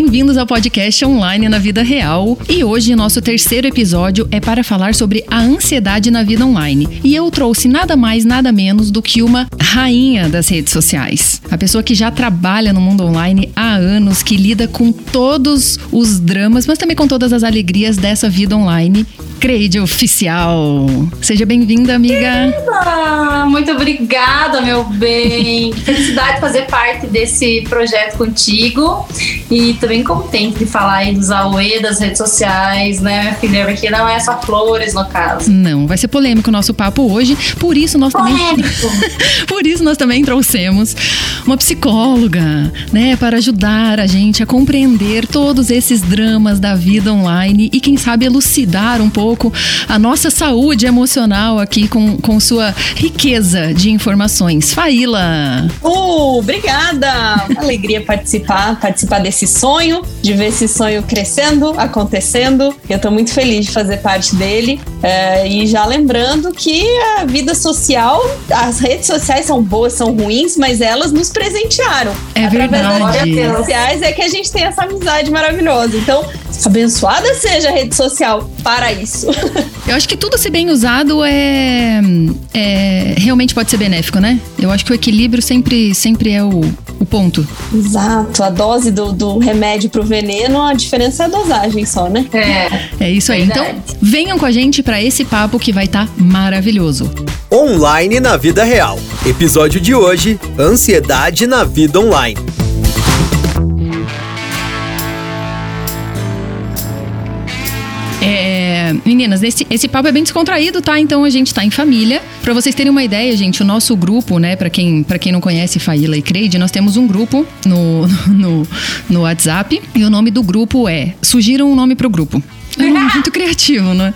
Bem-vindos ao podcast online na vida real. E hoje nosso terceiro episódio é para falar sobre a ansiedade na vida online. E eu trouxe nada mais, nada menos do que uma rainha das redes sociais. A pessoa que já trabalha no mundo online há anos, que lida com todos os dramas, mas também com todas as alegrias dessa vida online. Creide Oficial. Seja bem-vinda, amiga. Ah, muito obrigada, meu bem. Felicidade de fazer parte desse projeto contigo. E também contente de falar aí dos AUE, das redes sociais, né, minha filha? Porque não é só flores no caso. Não, vai ser polêmico o nosso papo hoje. Por isso nós polêmico. também. por isso nós também trouxemos uma psicóloga, né, para ajudar a gente a compreender todos esses dramas da vida online e, quem sabe, elucidar um pouco a nossa saúde emocional aqui com, com sua riqueza de informações. Faíla! Uh, obrigada! Alegria participar, participar desse sonho, de ver esse sonho crescendo, acontecendo. Eu tô muito feliz de fazer parte dele. É, e já lembrando que a vida social, as redes sociais são boas, são ruins, mas elas nos presentearam. É Através verdade. das redes sociais é que a gente tem essa amizade maravilhosa. Então, abençoada seja a rede social para isso. Eu acho que tudo se bem usado é, é, realmente pode ser benéfico, né? Eu acho que o equilíbrio sempre, sempre é o, o ponto. Exato, a dose do, do remédio pro veneno, a diferença é a dosagem só, né? É. É isso aí. Verdade. Então, venham com a gente para esse papo que vai estar tá maravilhoso. Online na vida real. Episódio de hoje: Ansiedade na vida online. Meninas, esse, esse papo é bem descontraído, tá? Então a gente tá em família. Pra vocês terem uma ideia, gente, o nosso grupo, né, pra quem, pra quem não conhece Faíla e Creide, nós temos um grupo no, no, no WhatsApp e o nome do grupo é. Sugiram um nome pro grupo. É muito criativo, né?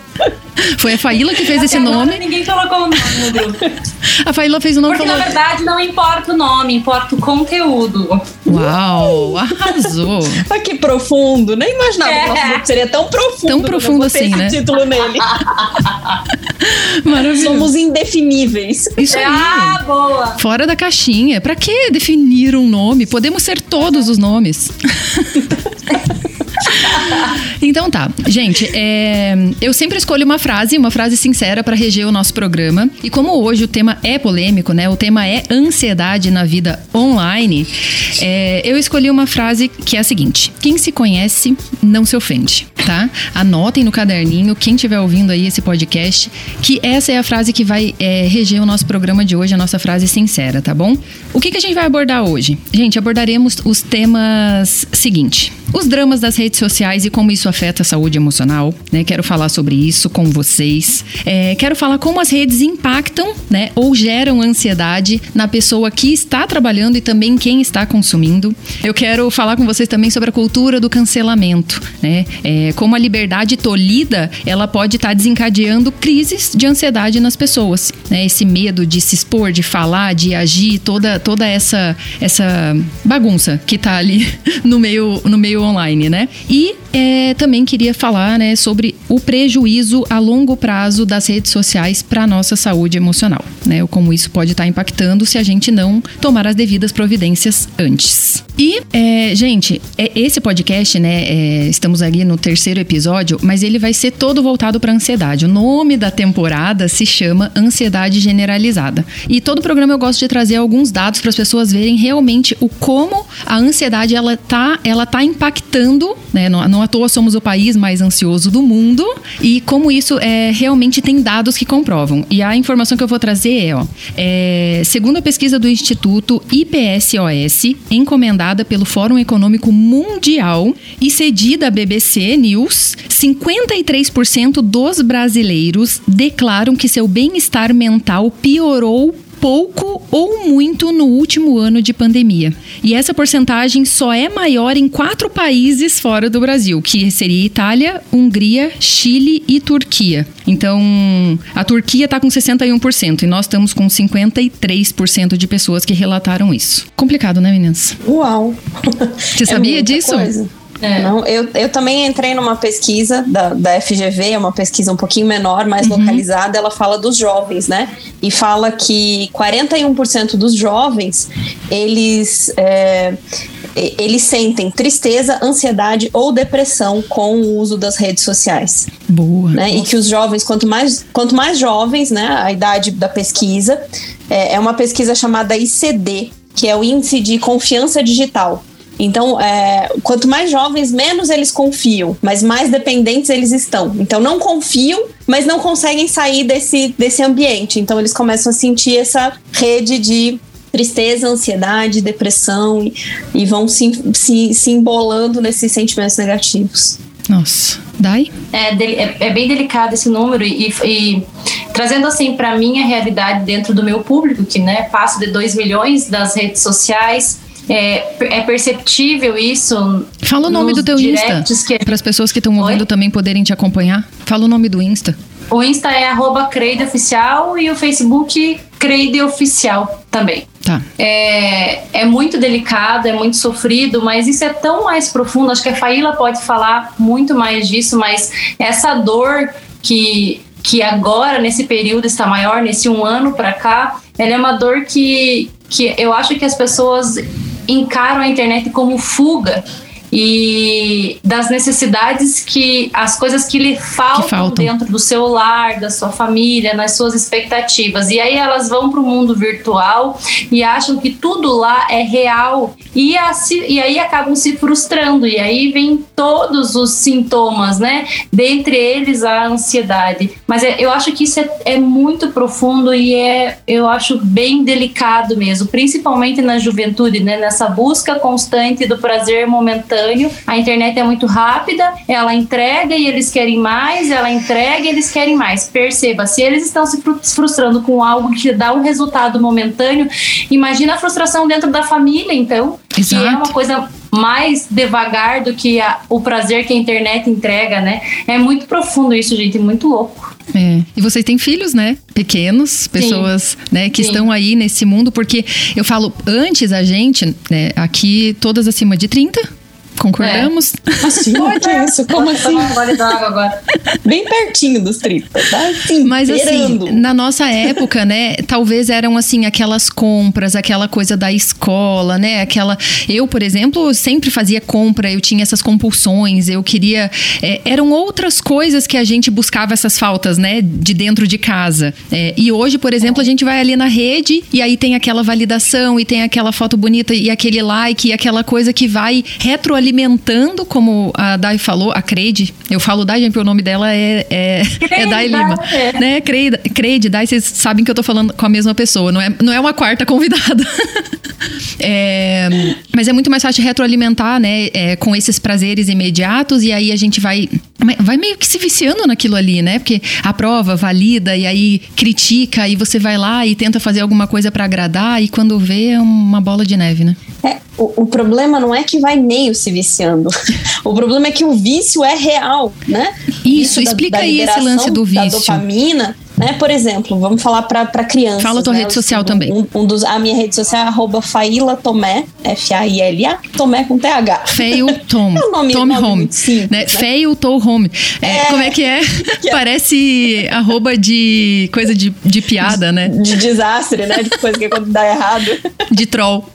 Foi a Faíla que fez esse Até agora nome. Ninguém colocou o nome no grupo. A Faíla fez o nome Porque na falou. verdade não importa o nome, importa o conteúdo. Uau, arrasou. Olha que profundo, nem imaginava que o nosso É. grupo seria tão profundo. Tão né? profundo assim, esse né? título nele. Maravilhoso. Somos indefiníveis. Isso aí. Ah, boa. Fora da caixinha. Pra que definir um nome? Podemos ser todos os nomes. Então tá, gente, é, eu sempre escolho uma frase, uma frase sincera pra reger o nosso programa. E como hoje o tema é polêmico, né? O tema é ansiedade na vida online. é, eu escolhi uma frase que é a seguinte: quem se conhece não se ofende, tá? Anotem no caderninho quem estiver ouvindo aí esse podcast que essa é a frase que vai é, reger o nosso programa de hoje, a nossa frase sincera, tá bom? O que, que a gente vai abordar hoje? Gente, abordaremos os temas seguinte: os dramas das redes sociais e como isso afeta a saúde emocional, né? Quero falar sobre isso com vocês. É, quero falar como as redes impactam, né? Ou geram ansiedade na pessoa que está trabalhando e também quem está consumindo. Eu quero falar com vocês também sobre a cultura do cancelamento, né? É, como a liberdade tolhida, ela pode estar desencadeando crises de ansiedade nas pessoas, né? Esse medo de se expor, de falar, de agir, toda, toda essa, essa bagunça que tá ali no meio, no meio online, né? E é, também queria falar né, sobre o prejuízo a longo prazo das redes sociais para nossa saúde emocional, né? Como isso pode estar impactando se a gente não tomar as devidas providências antes. E, é, gente, é, esse podcast, né? é, estamos ali no terceiro episódio, mas ele vai ser todo voltado para ansiedade. O nome da temporada se chama Ansiedade Generalizada. E todo programa eu gosto de trazer alguns dados para as pessoas verem realmente o como a ansiedade ela tá, ela tá impactando, né? Não, à toa somos o país mais ansioso do mundo e como isso é realmente tem dados que comprovam. E a informação que eu vou trazer é, ó, é, segundo a pesquisa do Instituto IPSOS, encomendada pelo Fórum Econômico Mundial e cedida à BBC News, 53% dos brasileiros declaram que seu bem-estar mental piorou pouco ou muito no último ano de pandemia. E essa porcentagem só é maior em quatro países fora do Brasil, que seria Itália, Hungria, Chile e Turquia. Então, a Turquia está com 61% e nós estamos com 53% de pessoas que relataram isso. Complicado, né, meninas? Uau! Você É sabia muita disso? coisa. É. Não, eu, eu também entrei numa pesquisa da, da FGV, é uma pesquisa um pouquinho menor, mais Uhum. localizada. Ela fala dos jovens, né? E fala que 41% dos jovens eles é, eles sentem tristeza, ansiedade ou depressão com o uso das redes sociais. Boa. Né? E que os jovens, quanto mais, quanto mais jovens, né, a idade da pesquisa, é, é uma pesquisa chamada ICD, que é o Índice de Confiança Digital. Então, é, quanto mais jovens, menos eles confiam, mas mais dependentes eles estão. Então, não confiam, mas não conseguem sair desse, desse ambiente. Então, eles começam a sentir essa rede de tristeza, ansiedade, depressão e, e vão se, se, se embolando nesses sentimentos negativos. Nossa, Dai? É, é, é, bem delicado esse número e, e trazendo assim para minha realidade dentro do meu público, que né, passo de 2 milhões das redes sociais, é, é, perceptível isso. Fala o nome do teu Insta. Que... Para as pessoas que estão ouvindo também poderem te acompanhar. Fala o nome do Insta. O Insta é arroba Oficial e o Facebook Creide Oficial também. Tá. É, é muito delicado, é muito sofrido, mas isso é tão mais profundo. Acho que a Faíla pode falar muito mais disso, mas essa dor que, que agora, nesse período, está maior, nesse um ano para cá, ela é uma dor que, que eu acho que as pessoas encaram a internet como fuga e das necessidades que as coisas que lhe faltam, que faltam, dentro do seu lar, da sua família, nas suas expectativas. E aí elas vão para o mundo virtual e acham que tudo lá é real e, a, e aí acabam se frustrando. E aí vem todos os sintomas, né? Dentre eles a ansiedade. Mas é, eu acho que isso é, é muito profundo e é, eu acho, bem delicado mesmo, principalmente na juventude, né? Nessa busca constante do prazer momentâneo instantâneo. A internet é muito rápida, ela entrega e eles querem mais, ela entrega e eles querem mais. Perceba, se eles estão se frustrando com algo que dá um resultado momentâneo, imagina a frustração dentro da família, então, Exato. que é uma coisa mais devagar do que a, o prazer que a internet entrega, né? É muito profundo isso, gente, muito louco. É. E vocês têm filhos, né? Pequenos, pessoas, Sim. né, que Sim. estão aí nesse mundo, porque eu falo, antes a gente, né, aqui todas acima de 30, Concordamos? É. Assim, que é isso? Como assim? agora. Bem pertinho dos 30, tá? Assim, Mas assim, na nossa época, né, talvez eram assim aquelas compras, aquela coisa da escola, né? Aquela eu, por exemplo, sempre fazia compra, eu tinha essas compulsões, eu queria é, eram outras coisas que a gente buscava essas faltas, né, de dentro de casa. É, e hoje, por exemplo, a gente vai ali na rede e aí tem aquela validação e tem aquela foto bonita e aquele like e aquela coisa que vai retroalimentando alimentando, como a Dai falou, a Creide. Eu falo Dai, porque o nome dela é, é, é Dai Lima. É. Né? Creide, Creide, Dai, vocês sabem que eu tô falando com a mesma pessoa, não é, não é uma quarta convidada. é, mas é muito mais fácil retroalimentar, né? É, com esses prazeres imediatos, e aí a gente vai, vai meio que se viciando naquilo ali, né? Porque a prova valida, e aí critica, e você vai lá e tenta fazer alguma coisa para agradar, e quando vê é uma bola de neve, né? É, o, o, problema não é que vai meio se viciando. o problema é que o vício é real, né? Isso, explica da, da aí esse lance do vício. Da dopamina né? Por exemplo, vamos falar para crianças. Fala a tua né? rede social também. Um, um, dos, a minha rede social é arroba Faila Tomé, F-A-I-L-A, Tomé com T-H. Feio Tom. é um nome, Tom nome Home. Simples, né? né? Feio Tom Home. É, é, como é que é? Que? Parece arroba de coisa de, de piada, né? De desastre, né? De coisa que quando dá errado. De troll.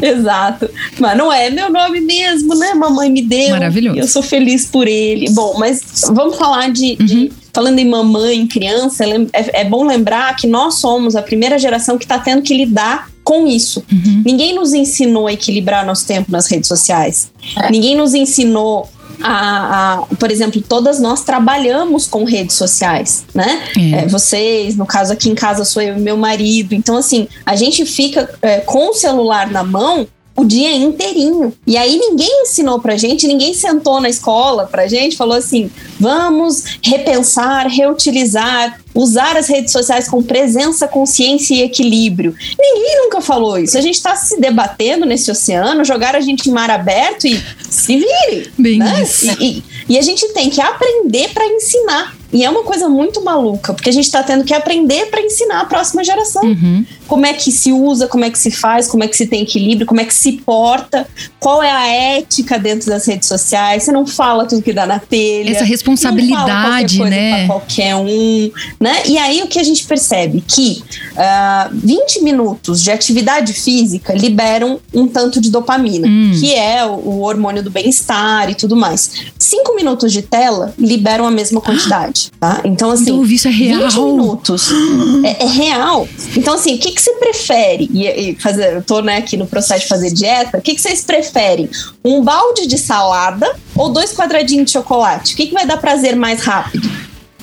Exato. Mas não é meu nome mesmo, né? Mamãe me deu. Maravilhoso. Eu sou feliz por ele. Bom, mas vamos falar de, uhum. de falando em mamãe, criança, é, é bom lembrar que nós somos a primeira geração que está tendo que lidar com isso. Uhum. Ninguém nos ensinou a equilibrar nosso tempo nas redes sociais. É. Ninguém nos ensinou a, a, por exemplo, todas nós trabalhamos com redes sociais, né? É. É, vocês, no caso aqui em casa sou eu e meu marido. Então, assim, a gente fica é, com o celular na mão o dia inteirinho. E aí ninguém ensinou pra gente, ninguém sentou na escola pra gente, falou assim: vamos repensar, reutilizar, usar as redes sociais com presença, consciência e equilíbrio. Ninguém nunca falou isso. A gente está se debatendo nesse oceano, jogar a gente em mar aberto e se vire. Bem né? isso. E, e, e a gente tem que aprender para ensinar. E é uma coisa muito maluca, porque a gente está tendo que aprender para ensinar a próxima geração. Uhum. Como é que se usa, como é que se faz, como é que se tem equilíbrio, como é que se porta, qual é a ética dentro das redes sociais. Você não fala tudo que dá na telha. Essa responsabilidade, né? Qualquer um. né? E aí o que a gente percebe? Que uh, ah, 20 minutos de atividade física liberam um tanto de dopamina, hum. que é o, o hormônio do bem-estar e tudo mais. Cinco minutos de tela liberam a mesma quantidade, tá? Então, assim. Então, isso é real. 20 minutos. é, é, real. Então, assim, o que, que você prefere? E, e fazer, eu tô né, aqui no processo de fazer dieta. O que, que vocês preferem? Um balde de salada ou dois quadradinhos de chocolate? O que, que vai dar prazer mais rápido?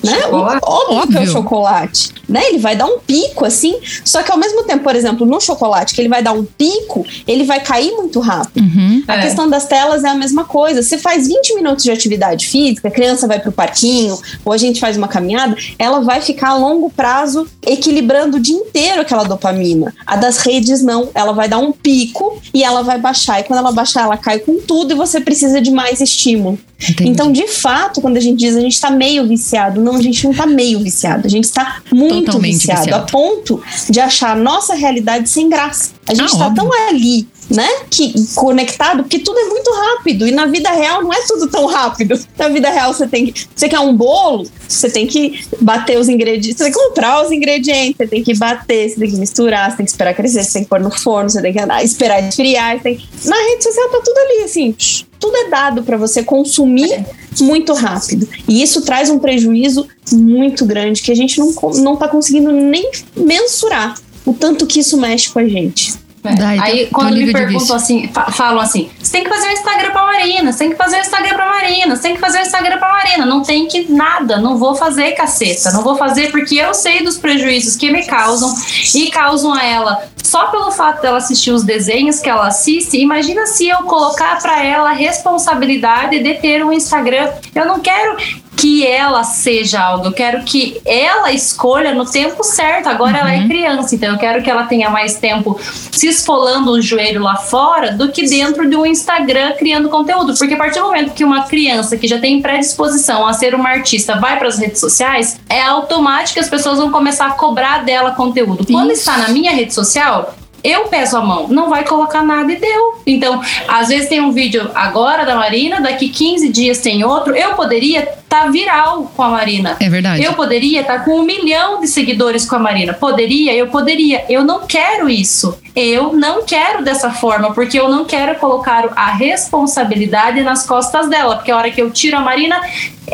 Né? Óbvio, Óbvio que é o chocolate. Né? Ele vai dar um pico, assim. Só que ao mesmo tempo, por exemplo, no chocolate, que ele vai dar um pico, ele vai cair muito rápido. Uhum, a é. questão das telas é a mesma coisa. Você faz 20 minutos de atividade física, a criança vai pro parquinho, ou a gente faz uma caminhada, ela vai ficar a longo prazo equilibrando o dia inteiro aquela dopamina. A das redes, não. Ela vai dar um pico e ela vai baixar. E quando ela baixar, ela cai com tudo e você precisa de mais estímulo. Entendi. Então, de fato, quando a gente diz a gente está meio viciado, não, a gente não está meio viciado, a gente está muito Totalmente viciado, viciado, a ponto de achar a nossa realidade sem graça. A gente está ah, tão ali né? Que conectado, porque tudo é muito rápido e na vida real não é tudo tão rápido. Na vida real você tem que, você quer um bolo, você tem que bater os ingredientes, você tem que comprar os ingredientes, você tem que bater, você tem que misturar, você tem que esperar crescer, você tem que pôr no forno, você tem que andar, esperar esfriar, tem... na rede social tá tudo ali assim, tudo é dado para você consumir muito rápido. E isso traz um prejuízo muito grande que a gente não, não tá conseguindo nem mensurar o tanto que isso mexe com a gente. É. Daí, Aí, quando me perguntam assim, falam assim: você tem que fazer um Instagram pra Marina, você tem que fazer um Instagram pra Marina, você tem que fazer um Instagram pra Marina. Não tem que nada, não vou fazer caceta, não vou fazer porque eu sei dos prejuízos que me causam e causam a ela só pelo fato dela assistir os desenhos que ela assiste. Imagina se eu colocar para ela a responsabilidade de ter um Instagram. Eu não quero que ela seja algo, eu quero que ela escolha no tempo certo. Agora uhum. ela é uhum. criança, então eu quero que ela tenha mais tempo se esfolando o joelho lá fora do que dentro de um Instagram criando conteúdo. Porque a partir do momento que uma criança que já tem predisposição a ser uma artista vai para as redes sociais, é automático que as pessoas vão começar a cobrar dela conteúdo. Quando Isso. está na minha rede social, eu peço a mão, não vai colocar nada e deu. Então, às vezes tem um vídeo agora da Marina, daqui 15 dias tem outro. Eu poderia estar tá viral com a Marina. É verdade. Eu poderia estar tá com um milhão de seguidores com a Marina. Poderia, eu poderia. Eu não quero isso. Eu não quero dessa forma, porque eu não quero colocar a responsabilidade nas costas dela. Porque a hora que eu tiro a Marina,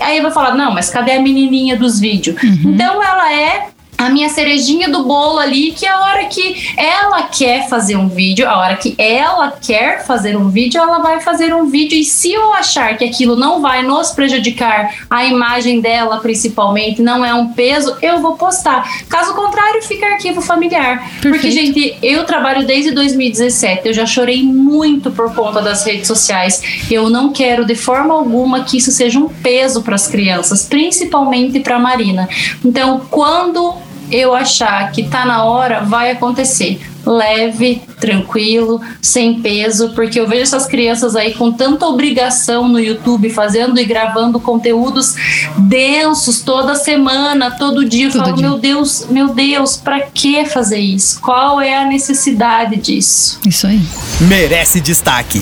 aí eu vou falar: não, mas cadê a menininha dos vídeos? Uhum. Então ela é a minha cerejinha do bolo ali, que a hora que ela quer fazer um vídeo, a hora que ela quer fazer um vídeo, ela vai fazer um vídeo. E se eu achar que aquilo não vai nos prejudicar, a imagem dela principalmente, não é um peso, eu vou postar. Caso contrário, fica arquivo familiar. Perfeito. Porque, gente, eu trabalho desde 2017, eu já chorei muito por conta das redes sociais. Eu não quero de forma alguma que isso seja um peso para as crianças, principalmente para Marina. Então, quando eu achar que tá na hora, vai acontecer. Leve, tranquilo, sem peso, porque eu vejo essas crianças aí com tanta obrigação no YouTube, fazendo e gravando conteúdos densos toda semana, todo dia. Eu todo falo, dia. meu Deus, meu Deus, para que fazer isso? Qual é a necessidade disso? Isso aí. Merece destaque.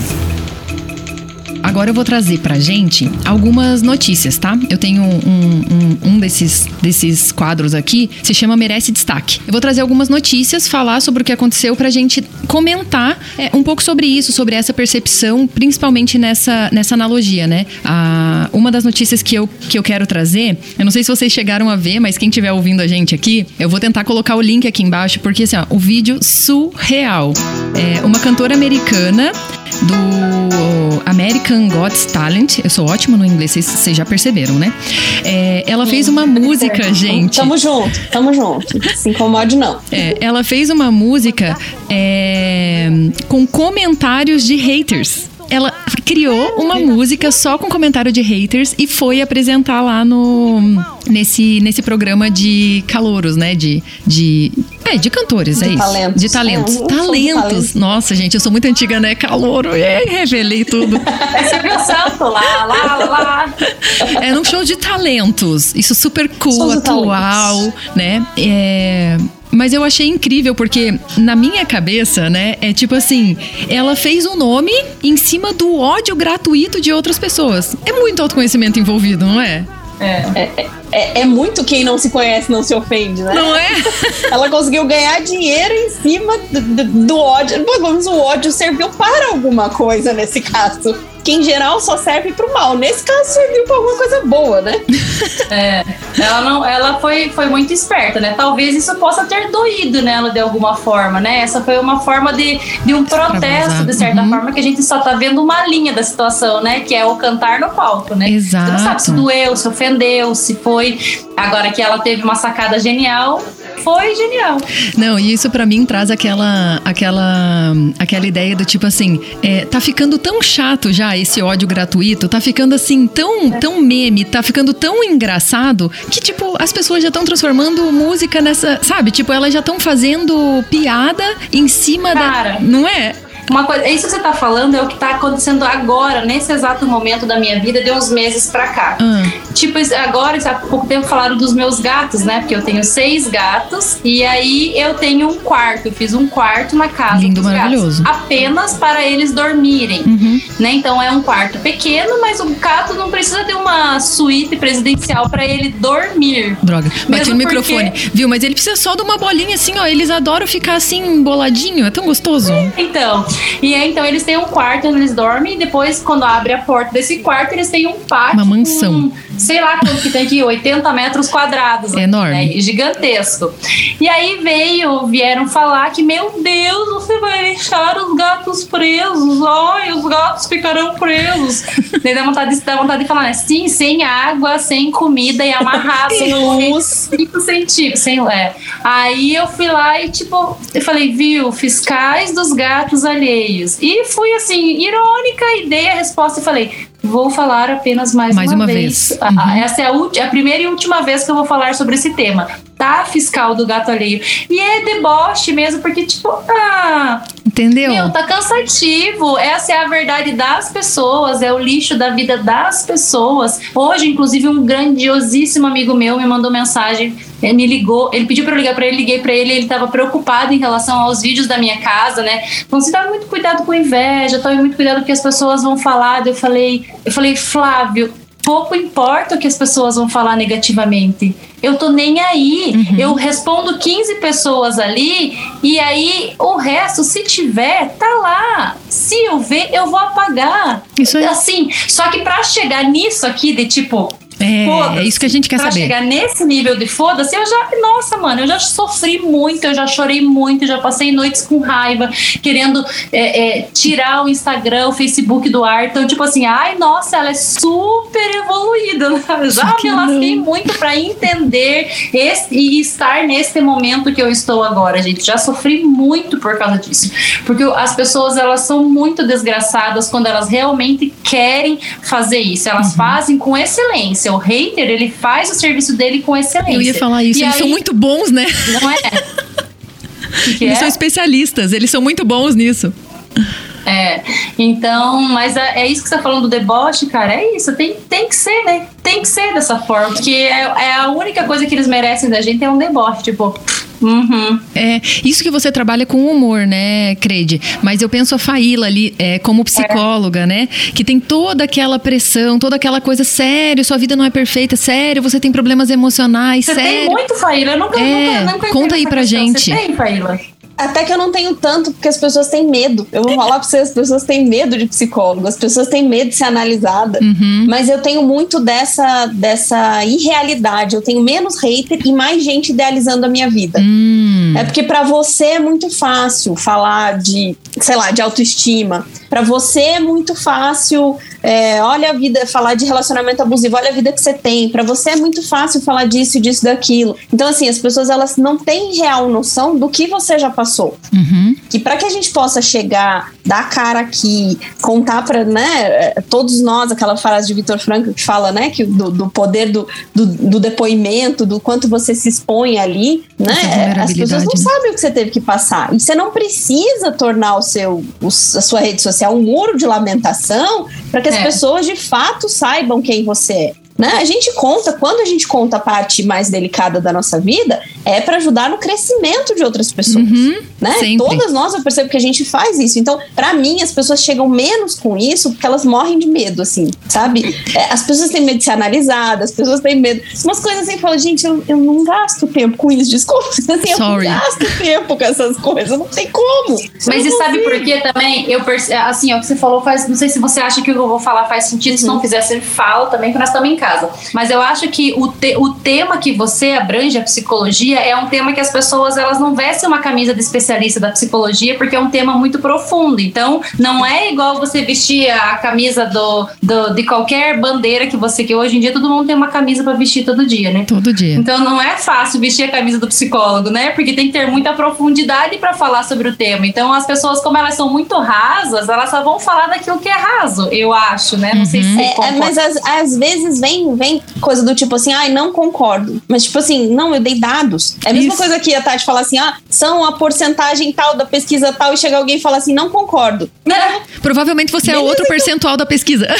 Agora eu vou trazer pra gente algumas notícias, tá? Eu tenho um, um, um desses, desses quadros aqui, se chama Merece Destaque. Eu vou trazer algumas notícias, falar sobre o que aconteceu pra gente comentar é, um pouco sobre isso, sobre essa percepção, principalmente nessa, nessa analogia, né? Ah, uma das notícias que eu, que eu quero trazer, eu não sei se vocês chegaram a ver, mas quem estiver ouvindo a gente aqui, eu vou tentar colocar o link aqui embaixo, porque assim, ó, o vídeo surreal. É uma cantora americana do American God's Talent. Eu sou ótima no inglês, vocês já perceberam, né? É, ela fez uma música, gente. Tamo junto, tamo junto. Se incomode, não. É, ela fez uma música é, com comentários de haters ela criou uma música só com comentário de haters e foi apresentar lá no nesse, nesse programa de calouros, né? De, de é, de cantores, de é talentos. isso. De talentos. É, talentos. Nossa, gente, eu sou muito antiga, né? Calouro. É, revelei tudo. É Silvio Santo lá, lá, lá. É num show de talentos. Isso super cool, atual, né? É, mas eu achei incrível porque na minha cabeça, né, é tipo assim, ela fez um nome em cima do ódio gratuito de outras pessoas. É muito autoconhecimento envolvido, não é? É. É, é, é, muito quem não se conhece não se ofende, né? Não é? Ela conseguiu ganhar dinheiro em cima do, do, do ódio. Mas o ódio serviu para alguma coisa nesse caso que em geral só serve pro mal. Nesse caso serviu pra alguma coisa boa, né? É, ela não, ela foi, foi muito esperta, né? Talvez isso possa ter doído nela de alguma forma, né? Essa foi uma forma de, de um protesto, de certa uhum. forma, que a gente só tá vendo uma linha da situação, né? Que é o cantar no palco, né? Exato. Você não sabe se doeu, se ofendeu, se foi. Agora que ela teve uma sacada genial, foi genial. Não, e isso para mim traz aquela, aquela, aquela ideia do tipo assim, é, tá ficando tão chato já esse ódio gratuito, tá ficando assim tão, tão meme, tá ficando tão engraçado que tipo as pessoas já estão transformando música nessa, sabe? Tipo elas já estão fazendo piada em cima Cara, da, não é? Uma coisa, isso que você tá falando é o que tá acontecendo agora, nesse exato momento da minha vida, de uns meses pra cá. Hum. Tipo, agora, há pouco tempo falaram dos meus gatos, né? Porque eu tenho seis gatos e aí eu tenho um quarto. Eu fiz um quarto na casa. Lindo, maravilhoso. Gatos, apenas para eles dormirem. Uhum. Né? Então é um quarto pequeno, mas o gato não precisa de uma suíte presidencial para ele dormir. Droga, bati no porque... microfone. Viu? Mas ele precisa só de uma bolinha assim, ó. Eles adoram ficar assim, emboladinho. É tão gostoso. Então, e aí, então, eles têm um quarto onde eles dormem e depois, quando abre a porta desse quarto, eles têm um pátio. Uma mansão. Com, sei lá quanto que tem aqui, 80 metros quadrados. É enorme. Né, gigantesco. E aí veio, vieram falar que, meu Deus, você vai deixar os gatos presos. Ai, os gatos ficarão presos. Daí dá vontade, de, dá vontade de falar, né? Sim, sem água, sem comida e amarrado. sem luz. 5 centímetros. Sem, é. Aí eu fui lá e, tipo, eu falei, viu, fiscais dos gatos alheios. E fui assim, irônica e dei a resposta e falei: vou falar apenas mais, mais uma, uma vez. vez. Uhum. Essa é a, a, primeira e última vez que eu vou falar sobre esse tema. Tá, fiscal do gato alheio. E é deboche mesmo, porque, tipo, ah. Entendeu? Meu, tá cansativo. Essa é a verdade das pessoas, é o lixo da vida das pessoas. Hoje, inclusive, um grandiosíssimo amigo meu me mandou mensagem ele me ligou, ele pediu para eu ligar para ele, liguei para ele, ele estava preocupado em relação aos vídeos da minha casa, né? Então, você tava muito cuidado com inveja, tava muito cuidado com o que as pessoas vão falar. Eu falei, eu falei, Flávio, pouco importa o que as pessoas vão falar negativamente. Eu tô nem aí. Uhum. Eu respondo 15 pessoas ali e aí o resto, se tiver, tá lá. Se eu ver, eu vou apagar. Isso aí. Assim, só que para chegar nisso aqui de tipo, é, é isso que a gente quer pra saber. chegar nesse nível de foda-se, eu já. Nossa, mano, eu já sofri muito, eu já chorei muito, já passei noites com raiva, querendo é, é, tirar o Instagram, o Facebook do ar. Então, tipo assim, ai, nossa, ela é super evoluída. Né? Já me lasquei muito para entender esse, e estar nesse momento que eu estou agora, gente. Já sofri muito por causa disso. Porque as pessoas, elas são muito desgraçadas quando elas realmente querem fazer isso. Elas uhum. fazem com excelência O hater, ele faz o serviço dele com excelência. Eu ia falar isso, e eles aí, são muito bons, né? Não é? que que eles é? são especialistas, eles são muito bons nisso. É, então, mas é, é, isso que você tá falando do deboche, cara, é isso, tem, tem que ser, né? Tem que ser dessa forma, porque é, é a única coisa que eles merecem da gente é um deboche, tipo, Uhum. É, isso que você trabalha com humor, né, Creide? Mas eu penso a Faíla ali é, como psicóloga, é. né? Que tem toda aquela pressão, toda aquela coisa, sério, sua vida não é perfeita, sério, você tem problemas emocionais, você sério. tem muito, Faíla. Eu nunca, é, nunca, nunca Conta aí pra questão. gente. Você tem, Faíla? Até que eu não tenho tanto, porque as pessoas têm medo. Eu vou falar pra vocês, as pessoas têm medo de psicólogo, as pessoas têm medo de ser analisada. Uhum. Mas eu tenho muito dessa, dessa irrealidade. Eu tenho menos hater e mais gente idealizando a minha vida. Uhum. É porque para você é muito fácil falar de, sei lá, de autoestima. Para você é muito fácil, é, olha a vida, falar de relacionamento abusivo, olha a vida que você tem. Para você é muito fácil falar disso, disso, daquilo. Então, assim, as pessoas elas não têm real noção do que você já passou. Uhum. Que para que a gente possa chegar, dar cara aqui, contar para né, todos nós, aquela frase de Vitor Franco que fala, né, que do, do poder do, do, do, depoimento, do quanto você se expõe ali, né? As pessoas não né? sabem o que você teve que passar. E você não precisa tornar o seu, o, a sua rede social um muro de lamentação para que as é. pessoas de fato saibam quem você é. Né? A gente conta, quando a gente conta a parte mais delicada da nossa vida, é para ajudar no crescimento de outras pessoas, Uhum, né? sempre. Todas nós eu percebo que a gente faz isso. Então, para mim, as pessoas chegam menos com isso porque elas morrem de medo, assim, sabe? É, as pessoas têm medo de ser analisadas, as pessoas têm medo. Umas coisas assim, falam, gente, eu, eu não gasto tempo com isso, desculpa. Assim, eu Sorry. não gasto tempo com essas coisas, não tem como. Mas e não sabe por quê também? Eu perce... assim, ó, o que você falou faz. Não sei se você acha que o que eu vou falar faz sentido. Se Uhum. não fizer, você fala também, que nós estamos em casa. Mas eu acho que o, te... o tema que você abrange, a psicologia, é um tema que as pessoas elas não vestem uma camisa de especialista da psicologia, porque é um tema muito profundo. Então, não é igual você vestir a camisa do, do de qualquer bandeira que você. Que hoje em dia todo mundo tem uma camisa para vestir todo dia, né? Todo dia. Então não é fácil vestir a camisa do psicólogo, né? Porque tem que ter muita profundidade para falar sobre o tema. Então as pessoas, como elas são muito rasas, elas só vão falar daquilo que é raso, eu acho, né? Não sei se você É, é, mas às, às vezes vem, vem coisa do tipo assim, ai, não concordo. Mas tipo assim, não, eu dei dados. É a mesma Isso. coisa que a Tati falar assim, ah, são a porcentagem tal da pesquisa tal, e chega alguém e fala assim, não concordo. Né? Provavelmente você é Beleza, outro percentual da pesquisa.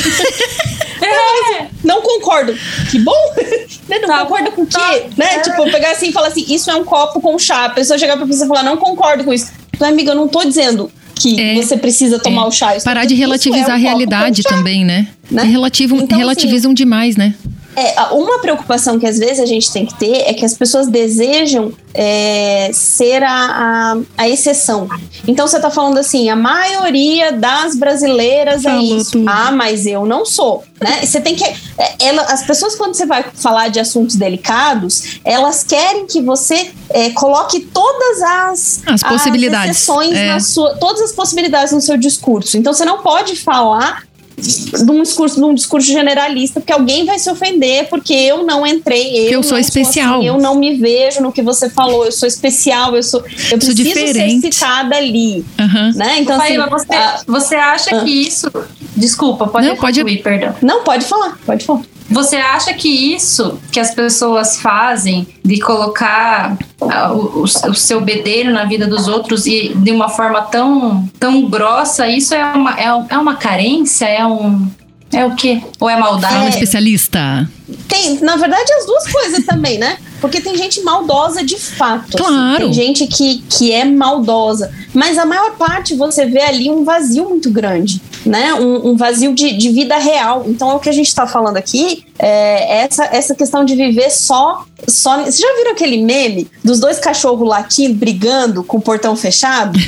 Não concordo. Que bom! Né, Não Tá, concorda com o quê? tá. Né? É. Tipo, pegar assim e falar assim, isso é um copo com chá. A pessoa chegar pra você e falar, não concordo com isso. Amiga, eu não tô dizendo que É. você precisa tomar É. o chá. Parar de dizendo que isso relativizar é a um realidade também, né? Né? Relativam- Então, assim, relativizam demais, né? É, uma preocupação que às vezes a gente tem que ter é que as pessoas desejam é, ser a, a, a exceção. Então você tá falando assim, a maioria das brasileiras é Falou isso. tudo. Ah, mas eu não sou. Né? Você tem que. é, Ela, as pessoas, quando você vai falar de assuntos delicados, elas querem que você é, coloque todas as, As possibilidades, exceções é. na sua, todas as possibilidades no seu discurso. Então você não pode falar de um discurso, de um discurso generalista, porque alguém vai se ofender, porque eu não entrei, eu, eu sou não especial. assim, eu não me vejo no que você falou, eu sou especial, eu sou, eu preciso diferente. ser citada ali, Aham. né? Então assim, você, você acha ah. que isso. Desculpa, pode Não, pode- concluir, perdão. não pode falar, pode falar. Você acha que isso que as pessoas fazem de colocar ah, o, o- seu bedelho na vida dos outros e de uma forma tão, tão grossa, isso é uma, é, um- é uma carência? É um. É o quê? Ou é maldade? É. especialista. Tem, na verdade, as duas coisas também, né? Porque tem gente maldosa de fato. assim. Claro. Tem gente que, que é maldosa. Mas a maior parte você vê ali um vazio muito grande, né? Um, um vazio de, de vida real. Então, é o que a gente tá falando aqui é essa, essa questão de viver só. só Vocês já viram aquele meme dos dois cachorros latindo, brigando com o portão fechado?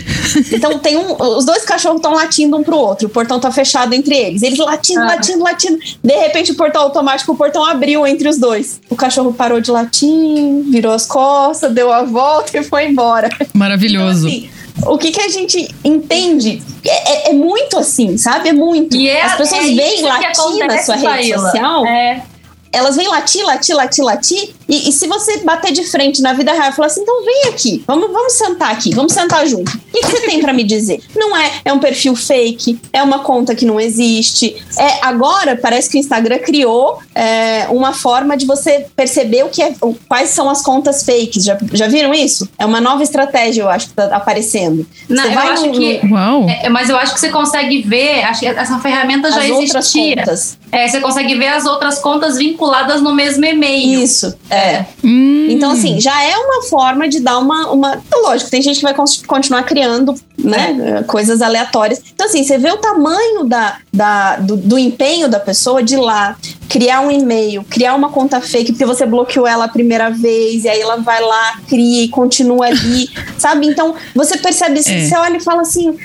Então, tem um. Os dois cachorros estão latindo um pro outro, o portão tá fechado entre eles. Eles latindo, Ah. latindo, latindo. De repente, o portão automático, o portão abriu entre os dois. O cachorro parou de latir, virou as costas, deu a volta e foi embora. Maravilhoso. Então, assim, o que, que a gente entende é, é- é muito assim, sabe? É muito. E é- As pessoas é veem latir na sua rede social, É. elas vêm latir, latir, latir, latir. E, e se você bater de frente na vida real e falar assim, então vem aqui, vamos, vamos sentar aqui, vamos sentar junto. O que, que você tem pra me dizer? Não é, é um perfil fake, é uma conta que não existe. É agora parece que o Instagram criou é, uma forma de você perceber o que é, o- quais são as contas fakes. Já, já viram isso? É uma nova estratégia, eu acho, que tá aparecendo. Não, Você eu vai acho no- que. Uau. é, mas eu acho que você consegue ver, acho que essa ferramenta já as outras existia. contas. É, você consegue ver as outras contas vinculadas no mesmo e-mail. Isso, é. Hum. Então, assim, já é uma forma de dar uma. uma... Lógico, tem gente que vai continuar criando né, coisas aleatórias. Então, assim, você vê o tamanho da, da, do, do empenho da pessoa de ir lá, criar um e-mail, criar uma conta fake, porque você bloqueou ela a primeira vez, e aí ela vai lá, cria e continua ali, sabe? Então, você percebe, É. você olha e fala assim.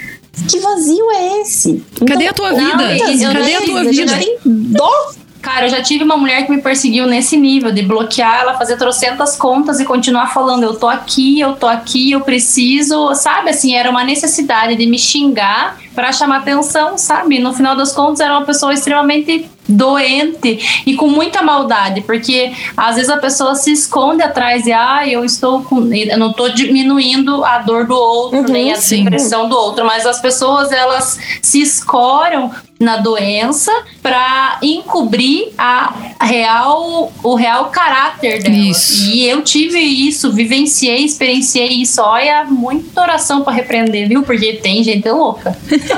Que vazio é esse? Cadê Então, a tua não, vida? Cadê a tua vida? tem dó Cara, eu já tive uma mulher que me perseguiu nesse nível, de bloquear ela, fazer trocentas contas e continuar falando: eu tô aqui, eu tô aqui, eu preciso. Sabe, assim, era uma necessidade de me xingar pra chamar atenção, sabe? No final das contas, era uma pessoa extremamente doente e com muita maldade, porque às vezes a pessoa se esconde atrás de, ah, eu estou com. Eu não tô diminuindo a dor do outro, Uhum, nem a sim. depressão do outro, mas as pessoas elas se escoram na doença para encobrir a real o real caráter dela. Isso. E eu tive isso, vivenciei, experienciei isso. Olha, muita oração para repreender, viu? Porque tem gente louca.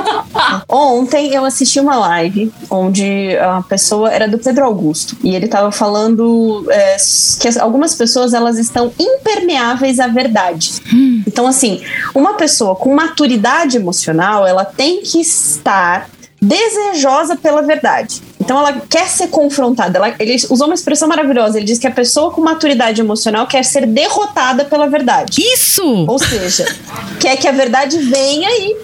Ontem eu assisti uma live onde uma pessoa, era do Pedro Augusto, e ele estava falando é, que algumas pessoas elas estão impermeáveis à verdade. Hum. Então, assim, uma pessoa com maturidade emocional, ela tem que estar desejosa pela verdade. Então ela quer ser confrontada. Ela, ele usou uma expressão maravilhosa. Ele diz que a pessoa com maturidade emocional quer ser derrotada pela verdade. Isso! Ou seja, quer que a verdade venha e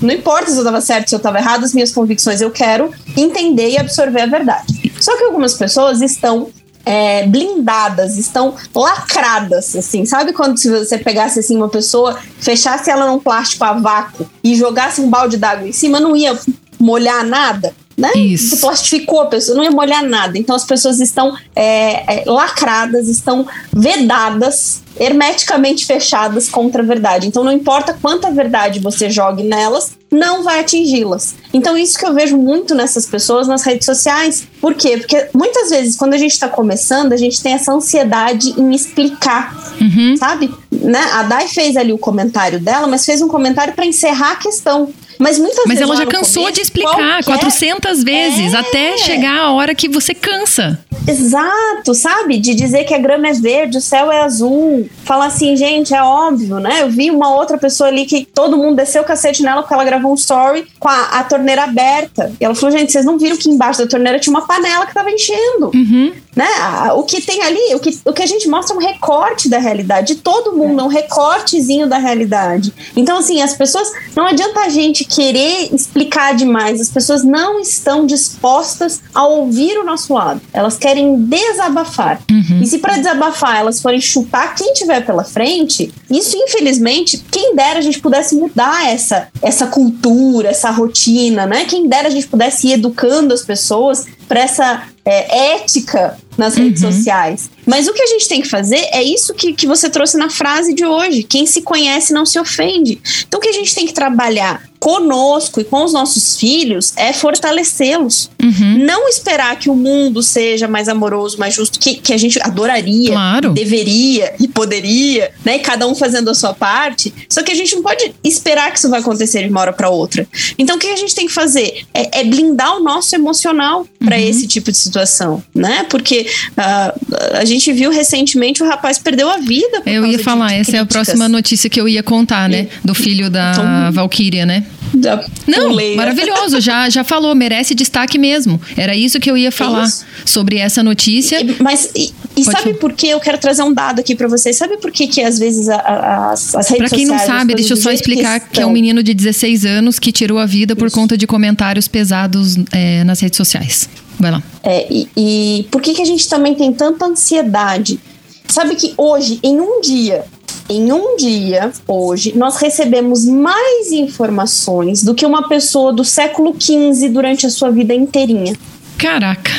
não importa se eu estava certo, se eu estava errado, as minhas convicções, eu quero entender e absorver a verdade. Só que algumas pessoas estão é, blindadas, estão lacradas, assim. Sabe quando se você pegasse assim uma pessoa, fechasse ela num plástico a vácuo e jogasse um balde d'água em cima, não ia molhar nada? Né? Isso. Você plastificou a pessoa, não ia molhar nada. Então as pessoas estão é, é, lacradas, estão vedadas, hermeticamente fechadas contra a verdade. Então não importa quanta verdade você jogue nelas, não vai atingi-las. Então, isso que eu vejo muito nessas pessoas nas redes sociais. Por quê? Porque muitas vezes, quando a gente está começando, a gente tem essa ansiedade em explicar, uhum. sabe? Né? A Dai fez ali o comentário dela, mas fez um comentário para encerrar a questão. Mas muitas Mas vezes. ela já cansou começo, de explicar qualquer... 400 vezes, é... até chegar a hora que você cansa. Exato, sabe? De dizer que a grama é verde, o céu é azul. Falar assim, gente, é óbvio, né? Eu vi uma outra pessoa ali que todo mundo desceu o cacete nela porque ela gravou um story com a, a torneira aberta. E ela falou, gente, vocês não viram que embaixo da torneira tinha uma panela que tava enchendo. Uhum. Né? O que tem ali, o que, o que a gente mostra é um recorte da realidade de todo mundo, é um recortezinho da realidade. Então, assim, as pessoas. Não adianta a gente querer explicar demais, as pessoas não estão dispostas a ouvir o nosso lado. Elas querem desabafar. Uhum. E se para desabafar elas forem chutar quem tiver pela frente, isso, infelizmente, quem dera a gente pudesse mudar essa, essa cultura, essa rotina, né? Quem dera a gente pudesse ir educando as pessoas para essa é, ética nas redes uhum. sociais. Mas o que a gente tem que fazer é isso que, que você trouxe na frase de hoje: quem se conhece não se ofende. Então, o que a gente tem que trabalhar conosco e com os nossos filhos é fortalecê-los. Uhum. Não esperar que o mundo seja mais amoroso, mais justo, que, que a gente adoraria, claro. deveria e poderia, né? Cada um fazendo a sua parte. Só que a gente não pode esperar que isso vai acontecer de uma hora para outra. Então, o que a gente tem que fazer é, é blindar o nosso emocional para uhum. esse tipo de situação, né? Porque uh, a gente viu recentemente o rapaz perdeu a vida. eu ia falar, essa críticas. é a próxima notícia que eu ia contar, né? Do filho da então, Valkyria, né? Da Não, maravilhoso, já, já falou, merece destaque mesmo. Era isso que eu ia falar isso. sobre essa notícia. E, mas e, e sabe por que eu quero trazer um dado aqui para vocês? Sabe por que, que às vezes a, a, as, as redes Pra quem sociais, não sabe, deixa eu só explicar que, que, é um menino de 16 anos que tirou a vida por isso. conta de comentários pesados é, nas redes sociais. Vai lá. É, e, e por que, que a gente também tem tanta ansiedade? Sabe que hoje, em um dia, em um dia, hoje, nós recebemos mais informações do que uma pessoa do século XV durante a sua vida inteirinha. Caraca!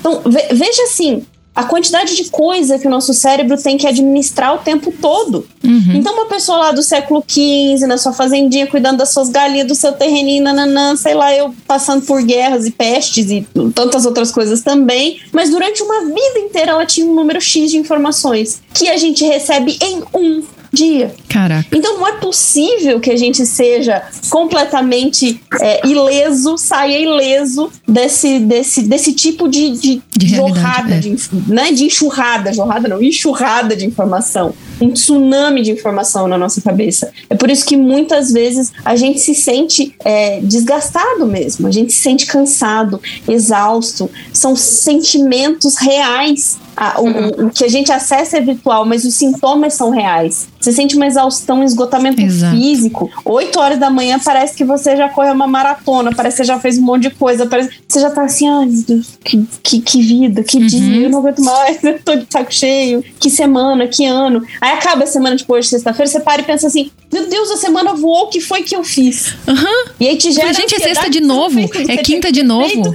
Então, veja assim, a quantidade de coisa que o nosso cérebro tem que administrar o tempo todo. Uhum. Então, uma pessoa lá do século XV, na sua fazendinha, cuidando das suas galinhas, do seu terreninho, nananã, sei lá, eu passando por guerras e pestes e tantas outras coisas também. Mas durante uma vida inteira ela tinha um número X de informações que a gente recebe em um dia. Caraca. Então não é possível que a gente seja completamente é, ileso, saia ileso desse, desse, desse tipo de, de, de jorrada, é. de, né, de enxurrada, jorrada não, enxurrada de informação. Um tsunami de informação na nossa cabeça. É por isso que muitas vezes a gente se sente é, desgastado mesmo, a gente se sente cansado, exausto. São sentimentos reais a, o, uhum. o, que a gente acessa é virtual, mas os sintomas são reais. Você sente uma exaustão, um esgotamento Exato. físico. Oito horas da manhã parece que você já correu uma maratona, parece que você já fez um monte de coisa, parece você já tá assim, ai, que, que, que vida, que uhum. dia, eu não aguento mais, eu tô de saco cheio, que semana, que ano. Aí acaba a semana depois de sexta-feira, você para e pensa assim, meu Deus, a semana voou, o que foi que eu fiz? Uhum. E aí te gera. Gente, é sexta de novo, é quinta de novo.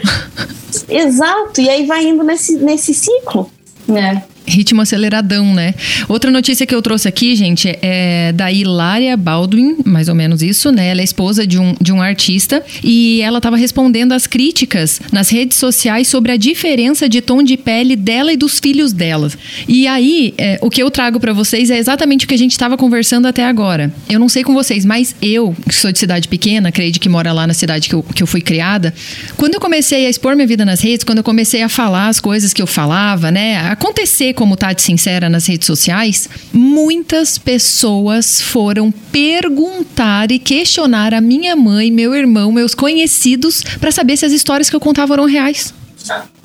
Exato, e aí vai indo nesse, nesse ciclo. É. ritmo aceleradão, né? Outra notícia que eu trouxe aqui, gente, é da Hilária Baldwin, mais ou menos isso, né? Ela é esposa de um, de um artista e ela estava respondendo às críticas nas redes sociais sobre a diferença de tom de pele dela e dos filhos dela. E aí, é, o que eu trago para vocês é exatamente o que a gente estava conversando até agora. Eu não sei com vocês, mas eu, que sou de cidade pequena, acredito que mora lá na cidade que eu, que eu fui criada, quando eu comecei a expor minha vida nas redes, quando eu comecei a falar as coisas que eu falava, né? Acontecer como Tati Sincera nas redes sociais, muitas pessoas foram perguntar e questionar a minha mãe, meu irmão, meus conhecidos, para saber se as histórias que eu contava eram reais.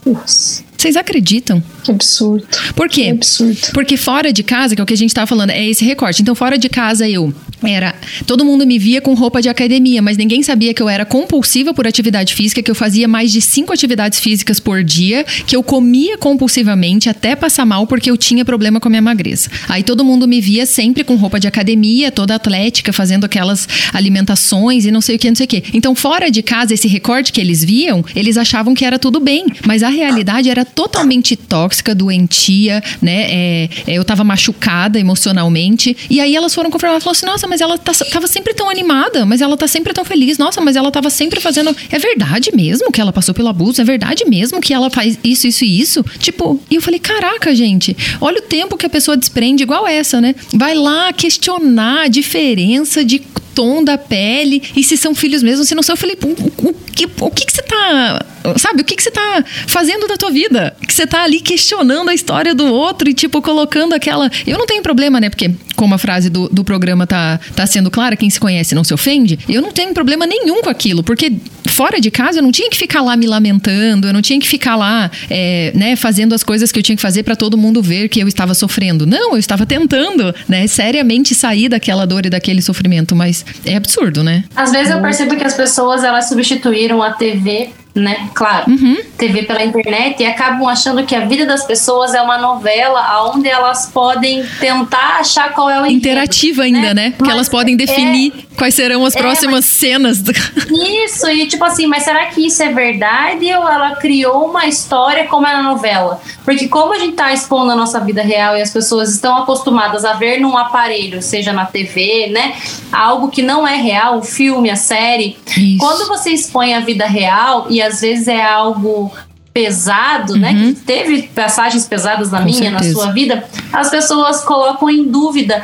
Nossa, Vocês acreditam? que absurdo. Por quê? Que absurdo. Porque fora de casa, que é o que a gente tá falando, é esse recorte. Então, fora de casa, eu era. Todo mundo me via com roupa de academia, mas ninguém sabia que eu era compulsiva por atividade física, que eu fazia mais de cinco atividades físicas por dia, que eu comia compulsivamente até passar mal porque eu tinha problema com a minha magreza. Aí todo mundo me via sempre com roupa de academia, toda atlética, fazendo aquelas alimentações e não sei o que, não sei o que. Então, fora de casa, esse recorte que eles viam, eles achavam que era tudo bem. Mas a realidade era totalmente tóxica, doentia, né? É, é, eu tava machucada emocionalmente. E aí elas foram confirmar, falaram assim, nossa, mas ela tá, tava sempre tão animada, mas ela tá sempre tão feliz. Nossa, mas ela tava sempre fazendo. É verdade mesmo que ela passou pelo abuso? É verdade mesmo que ela faz isso, isso e isso? Tipo, e eu falei, caraca, gente, olha o tempo que a pessoa desprende, igual essa, né? Vai lá questionar a diferença de tom da pele e se são filhos mesmo, se não são, eu falei, o, o, que, o que que você tá, sabe, o que que você tá fazendo da tua vida? Que você tá ali questionando a história do outro e, tipo, colocando aquela... Eu não tenho problema, né, porque como a frase do, do programa tá, tá sendo clara, quem se conhece não se ofende, eu não tenho problema nenhum com aquilo, porque fora de casa eu não tinha que ficar lá me lamentando, eu não tinha que ficar lá, é, né, fazendo as coisas que eu tinha que fazer para todo mundo ver que eu estava sofrendo. Não, eu estava tentando, né, seriamente sair daquela dor e daquele sofrimento, mas é absurdo, né? Às vezes eu percebo que as pessoas elas substituíram a TV, né? Claro, Uhum. TV pela internet e acabam achando que a vida das pessoas é uma novela onde elas podem tentar achar qual é o enredo, Interativa ainda, né? Porque Mas elas podem definir quais serão as é, próximas cenas. do- Isso, e tipo assim, mas será que isso é verdade ou ela criou uma história como é na novela? Porque como a gente tá expondo a nossa vida real e as pessoas estão acostumadas a ver num aparelho, seja na TV, né? Algo que não é real, o filme, a série. Isso. Quando você expõe a vida real e às vezes é algo pesado, né? Que teve passagens pesadas na Uhum. Com minha, na certeza. sua vida, as pessoas colocam em dúvida.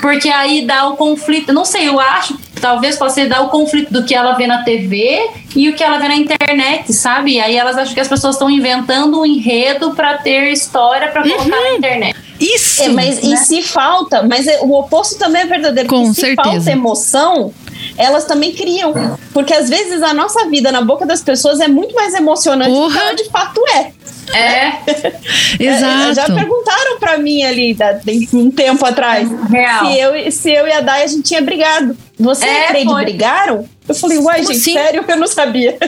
Porque aí dá o conflito. Não sei, eu acho, talvez possa ser dar o conflito do que ela vê na TV e o que ela vê na internet, sabe? E aí elas acham que as pessoas estão inventando um enredo pra ter história pra colocar na internet. Isso! É, mas e se falta, mas é- o oposto também é verdadeiro. Com porque se certeza. falta emoção, elas também criam. Porque às vezes a nossa vida na boca das pessoas é muito mais emocionante do que ela de fato é. É, É, Já Exato. perguntaram pra mim ali um tempo atrás real. se eu, se eu e a Day a gente tinha brigado. Você É, e a Craig foi. brigaram? Eu falei, uai, Como gente, assim? sério, eu não sabia.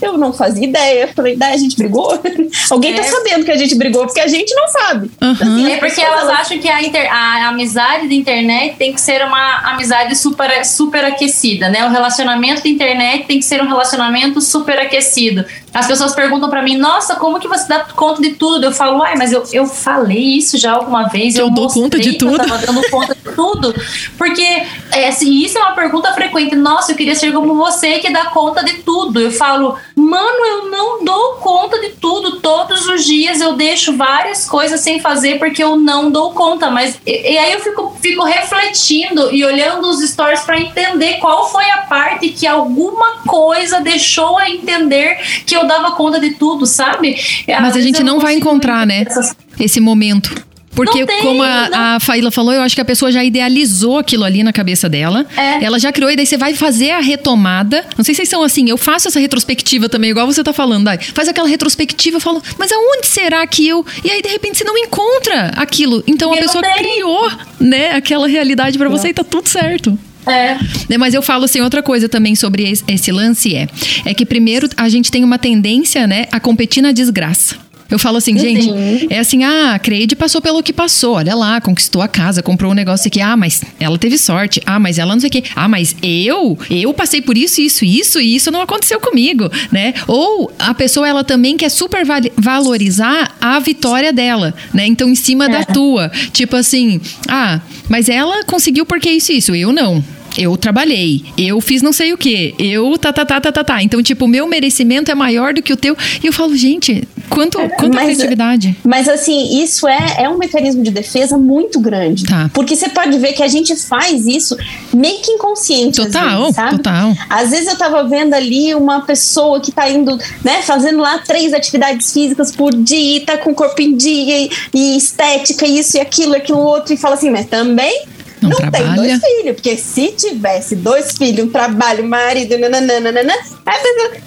Eu não fazia ideia. Eu falei, Day, a gente brigou? Alguém tá É. sabendo que a gente brigou, porque a gente não sabe. Aham. É porque elas acham que a, inter- a amizade da internet tem que ser uma amizade super, super aquecida, né? O relacionamento da internet tem que ser um relacionamento super aquecido. As pessoas perguntam pra mim, nossa, como que você dá conta de tudo? Eu falo, uai, mas eu, eu falei isso já alguma vez. Que eu dou conta de que eu tudo." tava dando conta de tudo. Porque é, assim, isso é uma pergunta frequente. Nossa, eu queria ser como você que dá conta de tudo. Eu falo, mano, eu não dou conta de tudo. Todos os dias eu deixo várias coisas sem fazer porque eu não dou conta. Mas e, e aí eu fico, fico refletindo e olhando os stories pra entender qual foi a parte que alguma coisa deixou a entender que eu dava conta de tudo, sabe? Mas a gente não vai encontrar, né? essas- Esse momento. Porque, tem, como a, não. a Faíla falou, eu acho que a pessoa já idealizou aquilo ali na cabeça dela. É. Ela já criou, e daí você vai fazer a retomada. Não sei se vocês são assim, eu faço essa retrospectiva também, igual você tá falando, Dai. Faz aquela retrospectiva, eu falo, mas aonde será que eu. E aí, de repente, você não encontra aquilo. Então a pessoa criou, né, aquela realidade pra você e tá tudo certo. É. Né, Mas eu falo assim, outra coisa também sobre es- esse lance é, é que primeiro a gente tem uma tendência, né, a competir na desgraça. Eu falo assim, gente, é assim, ah, a Creide passou pelo que passou, olha lá, conquistou a casa, comprou um negócio aqui, ah, mas ela teve sorte, ah, mas ela não sei o quê, ah, mas eu, eu passei por isso, isso, isso, e isso não aconteceu comigo, né? Ou a pessoa, ela também quer super valorizar a vitória dela, né? Então, em cima é. da tua, tipo assim, ah, mas ela conseguiu porque isso, isso, eu não eu trabalhei, eu fiz não sei o que, eu tá, tá, tá, tá, tá, tá. Então, tipo, o meu merecimento é maior do que o teu. E eu falo, gente, quanto, quanta mas, criatividade. Mas, assim, isso é, é um mecanismo de defesa muito grande. Tá. Porque você pode ver que a gente faz isso meio que inconsciente. Total, vezes, sabe? total. Às vezes eu tava vendo ali uma pessoa que tá indo, né, fazendo lá três atividades físicas por dia, tá com o corpo em dia e, e estética, isso e aquilo, aquilo outro, e fala assim, mas também não, não tem dois filhos, porque se tivesse dois filhos, um trabalho, um marido, nananana,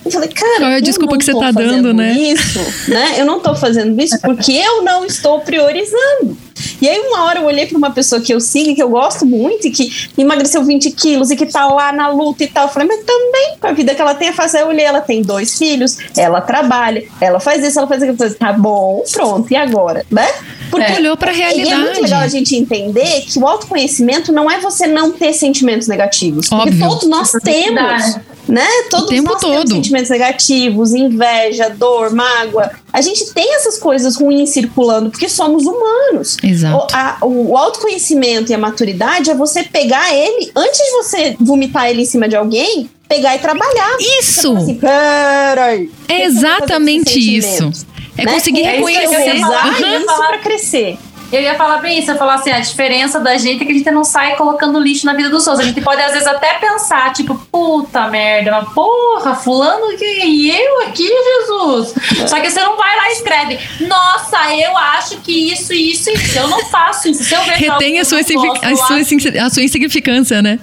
eu falei, cara, qual é a desculpa que você tá dando, né? Isso, né? Eu não tô fazendo isso porque eu não estou priorizando. E aí, uma hora eu olhei para uma pessoa que eu sigo, que eu gosto muito, e que emagreceu 20 quilos e que tá lá na luta e tal. Eu falei, mas também, com a vida que ela tem a fazer, eu olhei, ela tem dois filhos, ela trabalha, ela faz isso, ela faz aquilo. Eu falei, tá bom, pronto, e agora? Né? Porque é. olhou para a realidade. E é muito legal a gente entender que o autoconhecimento não é você não ter sentimentos negativos. Óbvio. Porque todos nós temos. Né? Todos nós todo. temos sentimentos negativos, inveja, dor, mágoa. A gente tem essas coisas ruins circulando porque somos humanos. Exato. O, a, o autoconhecimento e a maturidade é você pegar ele, antes de você vomitar ele em cima de alguém, pegar e trabalhar. Isso! Assim, Peraí. É exatamente isso. É né? conseguir é reconhecer. Usar uhum. isso para crescer. Eu ia falar bem isso, eu ia falar assim, a diferença da gente é que a gente não sai colocando lixo na vida dos outros. A gente pode, às vezes, até pensar, tipo, puta merda, mas porra, fulano e eu aqui, Jesus. Só que você não vai lá e escreve, nossa, eu acho que isso, isso, isso. Eu não faço isso. Se eu Retém a sua, a, sua, a sua insignificância, né?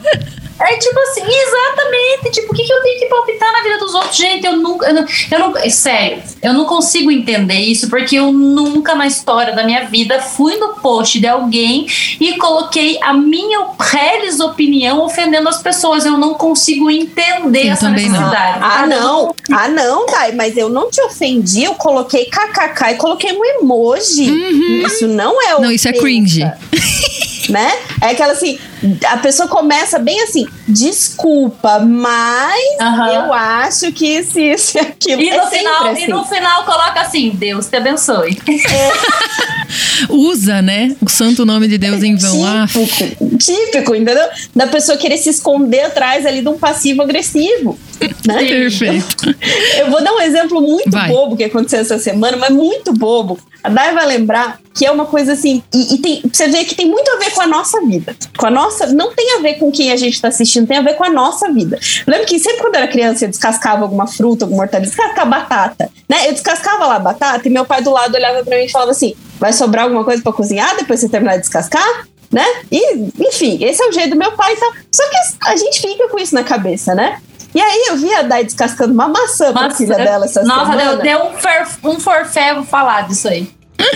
É tipo assim, exatamente. Tipo, o que, que eu tenho que palpitar na vida dos outros? Gente, eu nunca. Eu não, eu não, sério, eu não consigo entender isso, porque eu nunca na história da minha vida fui no post de alguém e coloquei a minha reles opinião ofendendo as pessoas. Eu não consigo entender eu essa necessidade. Não. Ah, não. Ah, não, Dai, mas eu não te ofendi, eu coloquei kkk e coloquei um emoji. Uhum. Isso não é Não, isso é cringe. né? É aquela assim, a pessoa começa bem assim, desculpa, mas uhum. eu acho que isso, isso e aquilo. E, é no final, assim. e no final coloca assim, Deus te abençoe. É. Usa, né? O santo nome de Deus em vão. Ah. Típico, típico, entendeu? Da pessoa querer se esconder atrás ali de um passivo agressivo. Né? Perfeito. Eu vou dar um exemplo muito Vai. bobo que aconteceu essa semana, mas muito bobo. A Dai vai lembrar que é uma coisa assim, e, e tem, você vê que tem muito a ver com a nossa vida. Com a nossa, não tem a ver com quem a gente está assistindo, tem a ver com a nossa vida. Eu lembro que sempre quando eu era criança eu descascava alguma fruta, alguma hortaliça, descascava batata, né? Eu descascava lá a batata e meu pai do lado olhava para mim e falava assim: vai sobrar alguma coisa para cozinhar depois você terminar de descascar? Né? E, enfim, esse é o jeito do meu pai. Só que a gente fica com isso na cabeça, né? E aí eu vi a Dai descascando uma maçã pra filha dela essa nossa, semana. Nossa, deu, deu um, for, um forfé, falar disso aí.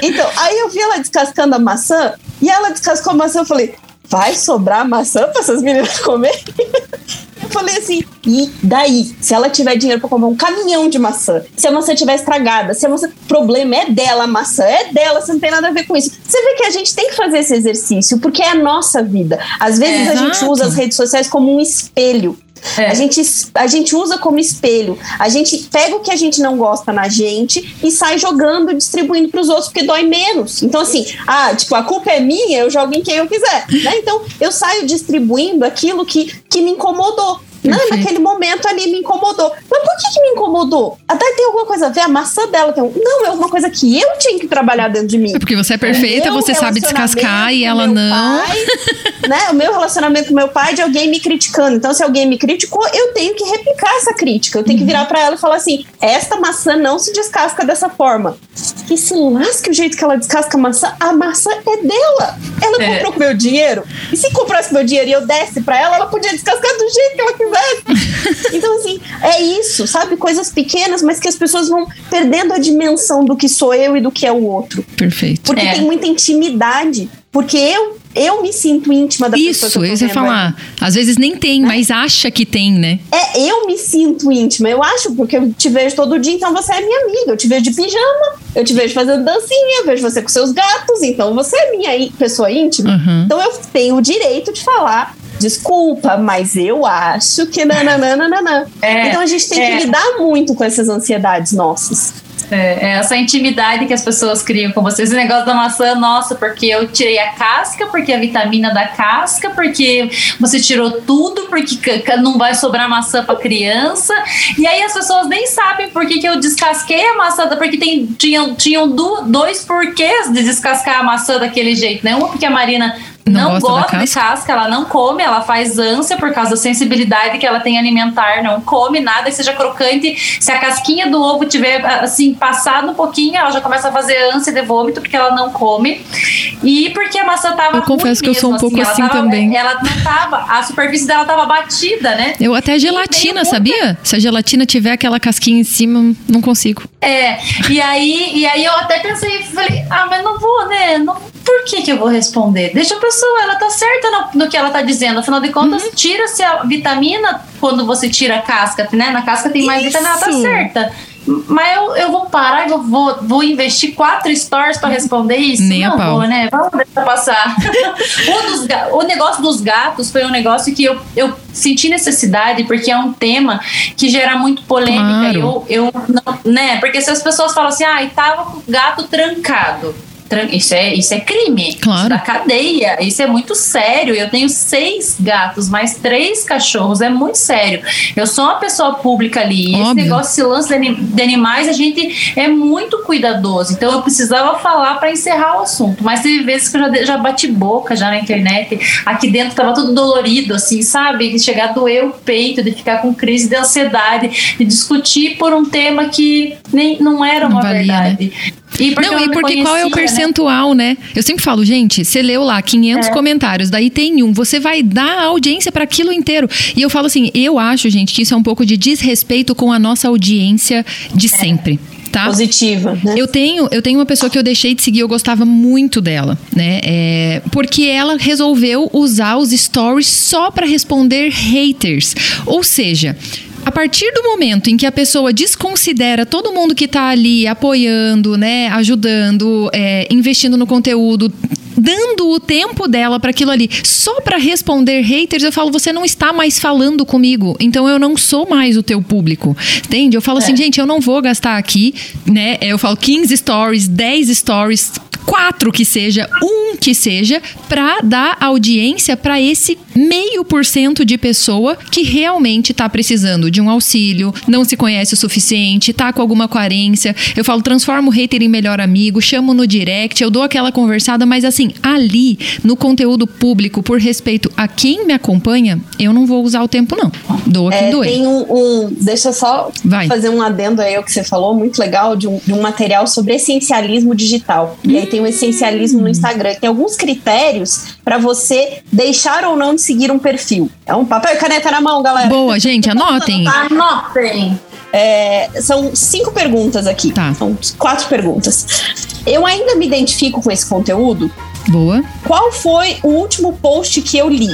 Então, aí eu vi ela descascando a maçã e ela descascou a maçã. Eu falei, vai sobrar maçã para essas meninas comerem? Eu falei assim, e daí? Se ela tiver dinheiro para comprar um caminhão de maçã, se a maçã estiver estragada, se a maçã. O problema é dela, a maçã é dela, você não tem nada a ver com isso. Você vê que a gente tem que fazer esse exercício, porque é a nossa vida. Às vezes é, a gente usa as redes sociais como um espelho. É. A, gente, a gente usa como espelho. A gente pega o que a gente não gosta na gente e sai jogando, distribuindo para os outros, porque dói menos. Então, assim, ah, tipo, a culpa é minha, eu jogo em quem eu quiser. Né? Então, eu saio distribuindo aquilo que, que me incomodou. Não, naquele momento ali me incomodou. Mas por que, que me incomodou? Até tem alguma coisa a ver, a maçã dela tem um... Não, é uma coisa que eu tinha que trabalhar dentro de mim. É porque você é perfeita, você sabe descascar e ela não. Pai, né, o meu relacionamento com meu pai é de alguém me criticando. Então, se alguém me criticou, eu tenho que replicar essa crítica. Eu tenho uhum. que virar para ela e falar assim: esta maçã não se descasca dessa forma. Que se lasque o jeito que ela descasca a maçã, a maçã é dela. Ela é. comprou com meu dinheiro. E se comprasse meu dinheiro e eu desse para ela, ela podia descascar do jeito que ela quiser. então, assim, é isso, sabe? Coisas pequenas, mas que as pessoas vão perdendo a dimensão do que sou eu e do que é o outro. Perfeito. Porque é. tem muita intimidade. Porque eu eu me sinto íntima da Isso, pessoa. Isso, eu ia falar. Às vezes nem tem, né? mas acha que tem, né? É, eu me sinto íntima. Eu acho, porque eu te vejo todo dia, então você é minha amiga. Eu te vejo de pijama, eu te vejo fazendo dancinha, eu vejo você com seus gatos, então você é minha pessoa íntima. Uhum. Então eu tenho o direito de falar desculpa, mas eu acho que nananana. É, então a gente tem é. que lidar muito com essas ansiedades nossas. É, é, essa intimidade que as pessoas criam com vocês. Esse negócio da maçã, nossa, porque eu tirei a casca, porque a vitamina da casca, porque você tirou tudo, porque não vai sobrar maçã para criança. E aí as pessoas nem sabem por que, que eu descasquei a maçã, porque tem, tinham, tinham dois porquês de descascar a maçã daquele jeito, né? Uma porque a Marina não, não gosta, casca. de casca, ela não come, ela faz ânsia por causa da sensibilidade que ela tem alimentar, não come nada, seja crocante. Se a casquinha do ovo tiver assim passado um pouquinho, ela já começa a fazer ânsia de vômito porque ela não come. E porque a maçã tava Eu confesso que eu sou um pouco assim, tava, também. Ela não tava, a superfície dela tava batida, né? Eu até gelatina, sabia? Se a gelatina tiver aquela casquinha em cima, não consigo. É, e aí, e aí eu até pensei, falei, ah, mas não vou, né? Não, por que que eu vou responder? Deixa a pessoa, ela tá certa no, no que ela tá dizendo. Afinal de contas, uhum. tira-se a vitamina quando você tira a casca, né? Na casca tem mais Isso. vitamina, ela tá certa. Mas eu, eu vou parar e vou, vou investir quatro stories para responder isso? Nem não a pau. vou, né? Vamos deixar passar. o, dos, o negócio dos gatos foi um negócio que eu, eu senti necessidade, porque é um tema que gera muito polêmica. Claro. Eu, eu não, né? Porque se as pessoas falam assim, ah, tava com o gato trancado. Isso é, isso é crime. Claro. Isso da cadeia. Isso é muito sério. Eu tenho seis gatos, mais três cachorros. É muito sério. Eu sou uma pessoa pública ali. E esse negócio, esse lance de animais, a gente é muito cuidadoso. Então eu precisava falar para encerrar o assunto. Mas teve vezes que eu já, já bati boca já na internet. Aqui dentro tava tudo dolorido, assim, sabe? De chegar a doer o peito, de ficar com crise de ansiedade, de discutir por um tema que nem, não era uma valia, verdade. Né? E porque não, e porque conhecia, qual é o né? percentual, né? né? Eu sempre falo, gente, você leu lá 500 é. comentários, daí tem um, você vai dar audiência para aquilo inteiro. E eu falo assim, eu acho, gente, que isso é um pouco de desrespeito com a nossa audiência de é. sempre. Tá? Positiva. Né? Eu tenho, eu tenho uma pessoa que eu deixei de seguir, eu gostava muito dela, né? É, porque ela resolveu usar os stories só para responder haters. Ou seja, a partir do momento em que a pessoa desconsidera todo mundo que está ali apoiando, né, ajudando, é, investindo no conteúdo, dando o tempo dela para aquilo ali, só para responder haters, eu falo, você não está mais falando comigo, então eu não sou mais o teu público. Entende? Eu falo assim, é. assim, gente, eu não vou gastar aqui, né? Eu falo 15 stories, 10 stories, quatro que seja, um que seja, para dar audiência para esse meio por cento de pessoa que realmente está precisando de um auxílio, não se conhece o suficiente, tá com alguma carência. Eu falo, transforma o hater em melhor amigo, chamo no direct, eu dou aquela conversada, mas assim, ali, no conteúdo público, por respeito a quem me acompanha, eu não vou usar o tempo, não. Dou aqui é, doer. Tem um, um, Deixa só Vai. fazer um adendo aí ao que você falou, muito legal, de um, de um material sobre essencialismo digital. E aí tem o essencialismo no Instagram. Tem alguns critérios para você deixar ou não de seguir um perfil. É um papel e caneta na mão, galera. Boa, gente, anotem. Anotem. É, são cinco perguntas aqui. Tá. São quatro perguntas. Eu ainda me identifico com esse conteúdo? Boa. Qual foi o último post que eu li?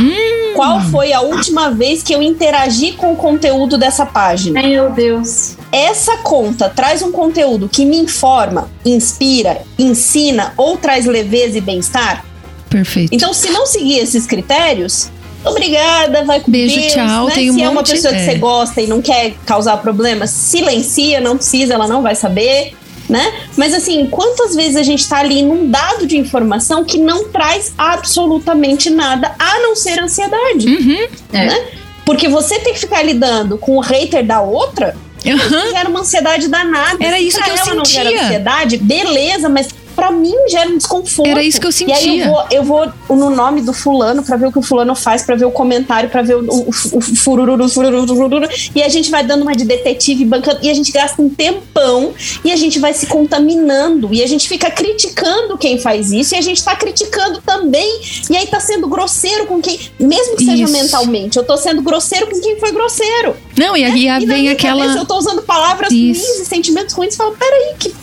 Hum. Qual foi a última vez que eu interagi com o conteúdo dessa página? Meu Deus. Essa conta traz um conteúdo que me informa, inspira, ensina ou traz leveza e bem-estar? Perfeito. Então, se não seguir esses critérios, obrigada, vai com Beijo, Deus, tchau. Né? Tem um se é uma pessoa que é. você gosta e não quer causar problemas, silencia, não precisa, ela não vai saber. Né? Mas assim, quantas vezes a gente está ali inundado de informação que não traz absolutamente nada a não ser ansiedade, uhum. né? É. Porque você tem que ficar lidando com o hater da outra, uhum. gera uma ansiedade danada. Era isso que eu ela sentia. não gera ansiedade, beleza, mas para mim gera um desconforto. Era isso que eu sentia. E aí eu vou, eu vou no nome do fulano para ver o que o fulano faz, para ver o comentário, para ver o, o, o fururu, fururu, fururu, e a gente vai dando uma de detetive bancando e a gente gasta um tempão e a gente vai se contaminando e a gente fica criticando quem faz isso e a gente tá criticando também e aí tá sendo grosseiro com quem, mesmo que seja isso. mentalmente, eu tô sendo grosseiro com quem foi grosseiro. Não, e aí né? vem aquela eu tô usando palavras ruins e sentimentos ruins e falo, peraí, que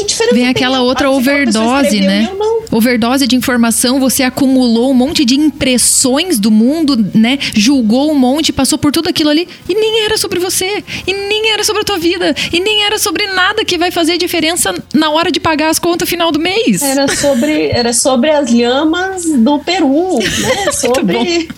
que diferença Vem aquela outra overdose, né? Overdose de informação, você acumulou um monte de impressões do mundo, né? Julgou um monte, passou por tudo aquilo ali e nem era sobre você, e nem era sobre a tua vida, e nem era sobre nada que vai fazer diferença na hora de pagar as contas final do mês. Era sobre, era sobre as lhamas do Peru, né? Sobre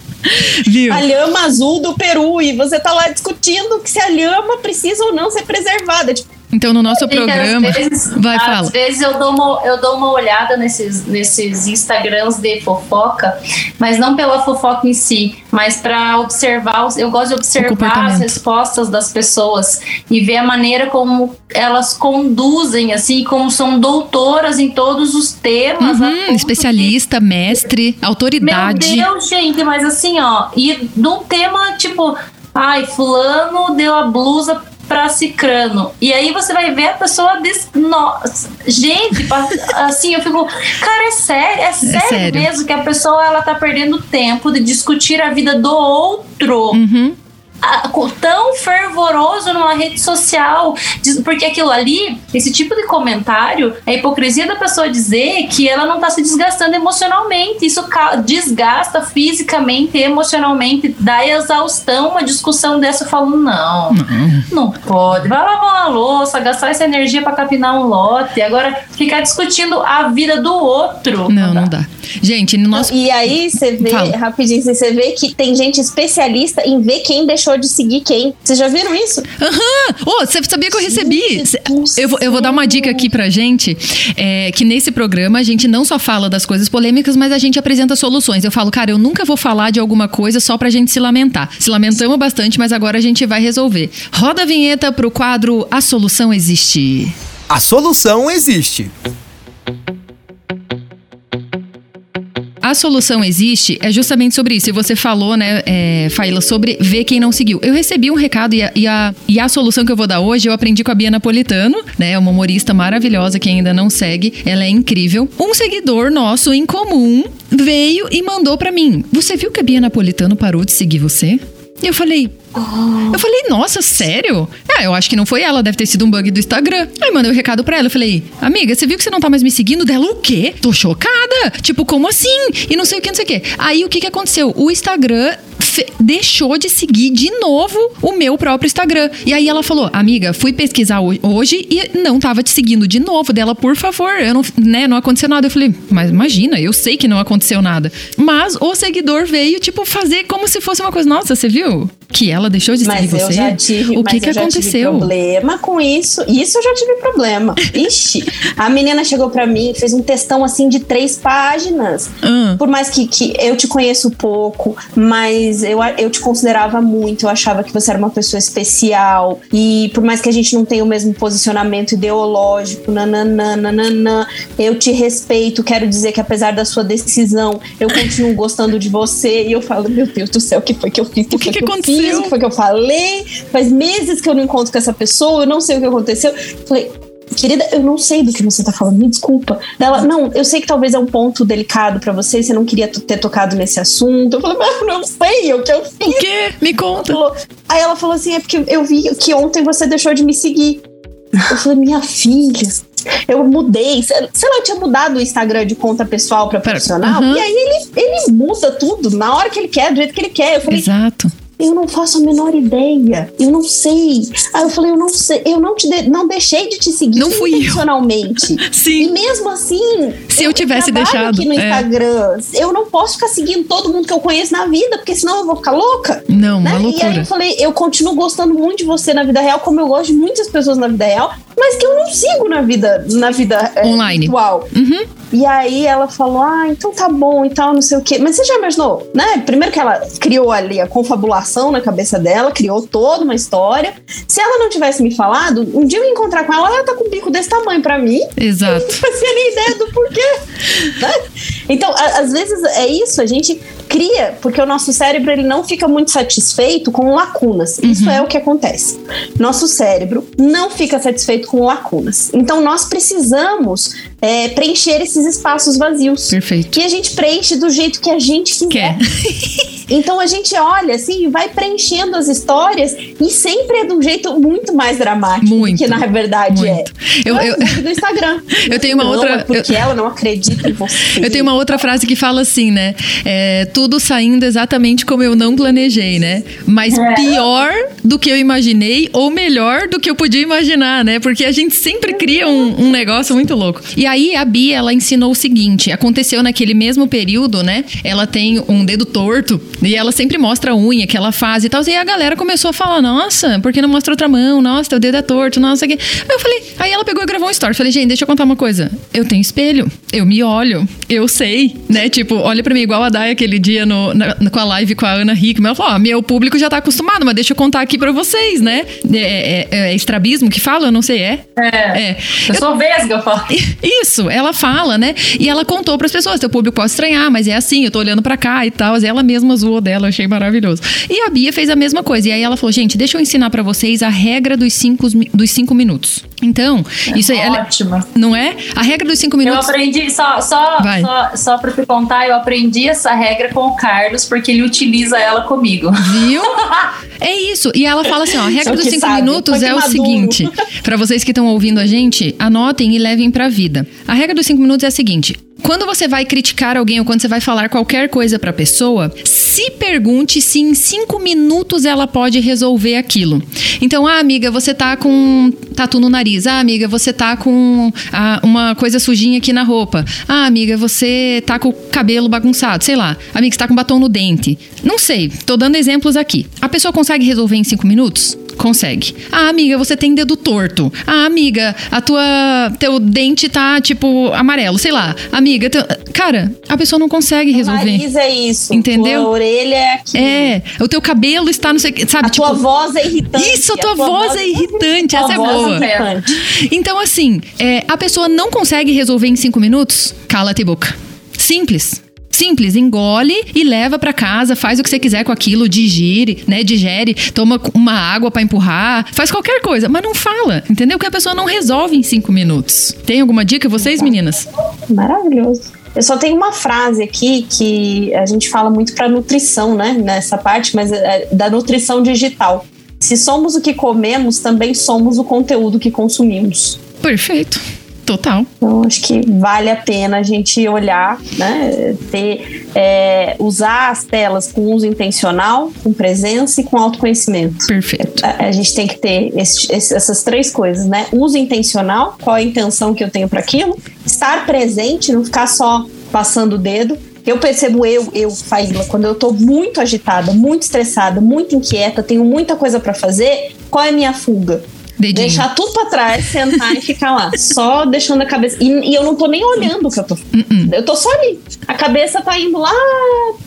Viu? a lhama azul do Peru. E você tá lá discutindo que se a lhama precisa ou não ser preservada. Tipo, Então, no nosso programa. Às vezes, Vai, às fala. vezes eu dou, uma, eu dou uma olhada nesses, nesses Instagrams de fofoca, mas não pela fofoca em si, mas para observar. Eu gosto de observar as respostas das pessoas e ver a maneira como elas conduzem, assim, como são doutoras em todos os temas. Uhum, especialista, mestre, autoridade. meu Deus, gente, mas assim, ó, e num tema tipo, ai, fulano deu a blusa pra cicrano. E aí você vai ver a pessoa des... Nossa, gente, assim, eu fico, cara, é sério, é sério, sério. mesmo que a pessoa ela tá perdendo tempo de discutir a vida do outro. Uhum. Tão fervoroso numa rede social, porque aquilo ali, esse tipo de comentário, é a hipocrisia da pessoa dizer que ela não tá se desgastando emocionalmente. Isso desgasta fisicamente e emocionalmente, dá exaustão uma discussão dessa. Eu falo, não, não pode. Vai lavar uma louça, gastar essa energia pra capinar um lote, agora ficar discutindo a vida do outro. Não, não dá. Gente, no nosso. E aí você vê, Fala. rapidinho, você vê que tem gente especialista em ver quem deixou de seguir quem. Vocês já viram isso? Aham! Ô, você sabia que eu recebi? Gente Eu vou, eu vou dar uma dica aqui pra gente: é, que nesse programa a gente não só fala das coisas polêmicas, mas a gente apresenta soluções. Eu falo, cara, eu nunca vou falar de alguma coisa só pra gente se lamentar. Se lamentamos bastante, mas agora a gente vai resolver. Roda a vinheta pro quadro A Solução Existe. A solução existe. A solução existe é justamente sobre isso. E você falou, né, é, Faila, sobre ver quem não seguiu. Eu recebi um recado e a, e, a, e a solução que eu vou dar hoje eu aprendi com a Bia Napolitano, né? Uma humorista maravilhosa que ainda não segue. Ela é incrível. Um seguidor nosso em comum veio e mandou pra mim: Você viu que a Bia Napolitano parou de seguir você? E eu falei, eu falei, nossa, sério? Ah, eu acho que não foi ela, deve ter sido um bug do Instagram. Aí mandei o recado pra ela, eu falei, amiga, você viu que você não tá mais me seguindo? Dela, o quê? Tô chocada. Tipo, como assim? E não sei o que, não sei o que. Aí o que que aconteceu? O Instagram deixou de seguir de novo o meu próprio Instagram. E aí ela falou, amiga, fui pesquisar ho- hoje e não tava te seguindo de novo. Dela, por favor, eu não, né, não aconteceu nada. Eu falei, mas imagina, eu sei que não aconteceu nada. Mas o seguidor veio, tipo, fazer como se fosse uma coisa, nossa, você viu? Que ela deixou de seguir você? já tive, o mas que que eu já tive aconteceu? problema com isso. Isso eu já tive problema. Ixi, a menina chegou pra mim, fez um textão assim de três páginas. Ah, Por mais que, que eu te conheço pouco, mas eu, eu te considerava muito, eu achava que você era uma pessoa especial. E por mais que a gente não tenha o mesmo posicionamento ideológico, nananã, nananã, eu te respeito. Quero dizer que apesar da sua decisão, eu continuo gostando de você. E eu falo, meu Deus do céu, o que foi que eu fiz? O que que eu aconteceu? Foi que eu falei? Faz meses que eu não encontro com essa pessoa, eu não sei o que aconteceu. Falei, Querida, eu não sei do que você tá falando, me desculpa. Ela, não, eu sei que talvez é um ponto delicado pra você, você não queria ter tocado nesse assunto. Eu falei, mas eu não sei o que eu fiz. o quê? Me conta. Falou- Aí ela falou assim: é porque eu vi que ontem você deixou de me seguir. Eu falei, minha filha. Eu mudei, sei lá, eu tinha mudado o Instagram de conta pessoal pra Pera, profissional. aham. E aí ele, ele muda tudo na hora que ele quer, do jeito que ele quer. Eu falei, Exato. Eu não faço a menor ideia. Eu não sei. Aí eu falei, eu não sei. Eu não te de- não deixei de te seguir Não fui eu. intencionalmente. E Sim. mesmo assim, Se eu tivesse trabalho deixado, aqui no é. Instagram, eu não posso ficar seguindo todo mundo que eu conheço na vida, porque senão eu vou ficar louca. Não, Né? uma E aí loucura. eu falei, eu continuo gostando muito de você na vida real, como eu gosto de muitas pessoas na vida real, mas que eu não sigo na vida, na vida é, Online. virtual. Uhum. E aí ela falou: Ah, então tá bom e tal, não sei o quê. Mas você já imaginou, né? Primeiro que ela criou ali a confabulação na cabeça dela, criou toda uma história. Se ela não tivesse me falado, um dia eu ia encontrar com ela, ela tá com um bico desse tamanho pra mim. Exato. Não fazia nem ideia do porquê. né? Então, a- às vezes é isso, a gente cria, porque o nosso cérebro ele não fica muito satisfeito com lacunas. Isso é o que acontece. Nosso cérebro não fica satisfeito com lacunas. Então, nós precisamos é, preencher esses espaços vazios. Perfeito. E a gente preenche do jeito que a gente quiser. Quer. Então a gente olha assim, vai preenchendo as histórias e sempre é de um jeito muito mais dramático muito, do que na verdade muito. é. Eu, eu, do Instagram. Eu tenho uma não, outra. É porque eu, ela não acredita em você. Eu tenho uma outra frase que fala assim, né? É, tudo saindo exatamente como eu não planejei, né? Mas é. pior do que eu imaginei ou melhor do que eu podia imaginar, né? Porque a gente sempre cria um, um negócio muito louco. E aí a Bia, ela ensinou o seguinte: aconteceu naquele mesmo período, né? Ela tem um dedo torto e ela sempre mostra a unha que ela faz e tal. E a galera começou a falar: nossa, por que não mostra outra mão? Nossa, teu dedo é torto, nossa, aqui. Aí eu falei, aí ela pegou e gravou um story. Falei, gente, deixa eu contar uma coisa. Eu tenho espelho, eu me olho, eu sei, né? Tipo, olha para mim igual a Dai aquele dia no, na, com a live com a Ana Hickman. Ela falou: ó, meu público já tá acostumado, mas deixa eu contar aqui para vocês, né? É, é, é, estrabismo que fala? Eu não sei, é? É. é. Eu, eu sou vesga, eu falo. Isso, ela fala, né? E ela contou para as pessoas: teu público pode estranhar, mas é assim, eu tô olhando para cá e tal. Ela mesma zoou dela, achei maravilhoso. E a Bia fez a mesma coisa. E aí ela falou: gente, deixa eu ensinar para vocês a regra dos cinco, dos cinco minutos. Então, é isso aí. Ótima. não é? A regra dos cinco minutos. Eu aprendi, só, só, só, só pra te contar, eu aprendi essa regra com o Carlos, porque ele utiliza ela comigo. Viu? É isso. E ela fala assim: ó, a regra dos cinco sabe, minutos é o maduro. seguinte. para vocês que estão ouvindo a gente, anotem e levem pra vida. A regra dos cinco minutos é a seguinte: quando você vai criticar alguém ou quando você vai falar qualquer coisa pra pessoa, se pergunte se em cinco minutos ela pode resolver aquilo. Então, ah, amiga, você tá com tatu no nariz. Ah, amiga, você tá com ah, uma coisa sujinha aqui na roupa. Ah, amiga, você tá com o cabelo bagunçado. Sei lá. Amiga, você tá com batom no dente. Não sei, tô dando exemplos aqui. A pessoa consegue resolver em cinco minutos? Consegue. Ah, amiga, você tem dedo torto. Ah, amiga, a tua teu dente tá tipo amarelo, sei lá. Amiga, teu... cara, a pessoa não consegue resolver. O nariz é isso. Entendeu? A orelha é aqui. É, o teu cabelo está não sei, sabe, a tipo, tua voz é irritante. Isso, a tua, a tua voz, voz, é irritante, essa é boa. É então assim, é, a pessoa não consegue resolver em cinco minutos? Cala-te boca. Simples. Simples, engole e leva para casa, faz o que você quiser com aquilo, digere, né? Digere, toma uma água para empurrar, faz qualquer coisa, mas não fala, entendeu? Que a pessoa não resolve em cinco minutos. Tem alguma dica vocês, meninas? Maravilhoso. Eu só tenho uma frase aqui que a gente fala muito para nutrição, né? Nessa parte, mas é da nutrição digital. Se somos o que comemos, também somos o conteúdo que consumimos. Perfeito. Total. Então, acho que vale a pena a gente olhar, né? Ter, é, usar as telas com uso intencional, com presença e com autoconhecimento. Perfeito. A, a gente tem que ter esse, esse, essas três coisas, né? Uso intencional, qual a intenção que eu tenho para aquilo, estar presente, não ficar só passando o dedo. Eu percebo eu, eu, Faíla, quando eu tô muito agitada, muito estressada, muito inquieta, tenho muita coisa para fazer, qual é a minha fuga? Dedinho. Deixar tudo pra trás, sentar e ficar lá. Só deixando a cabeça. E, e, eu não tô nem olhando o que eu tô. Uh -uh. Eu tô só ali. A cabeça tá indo lá,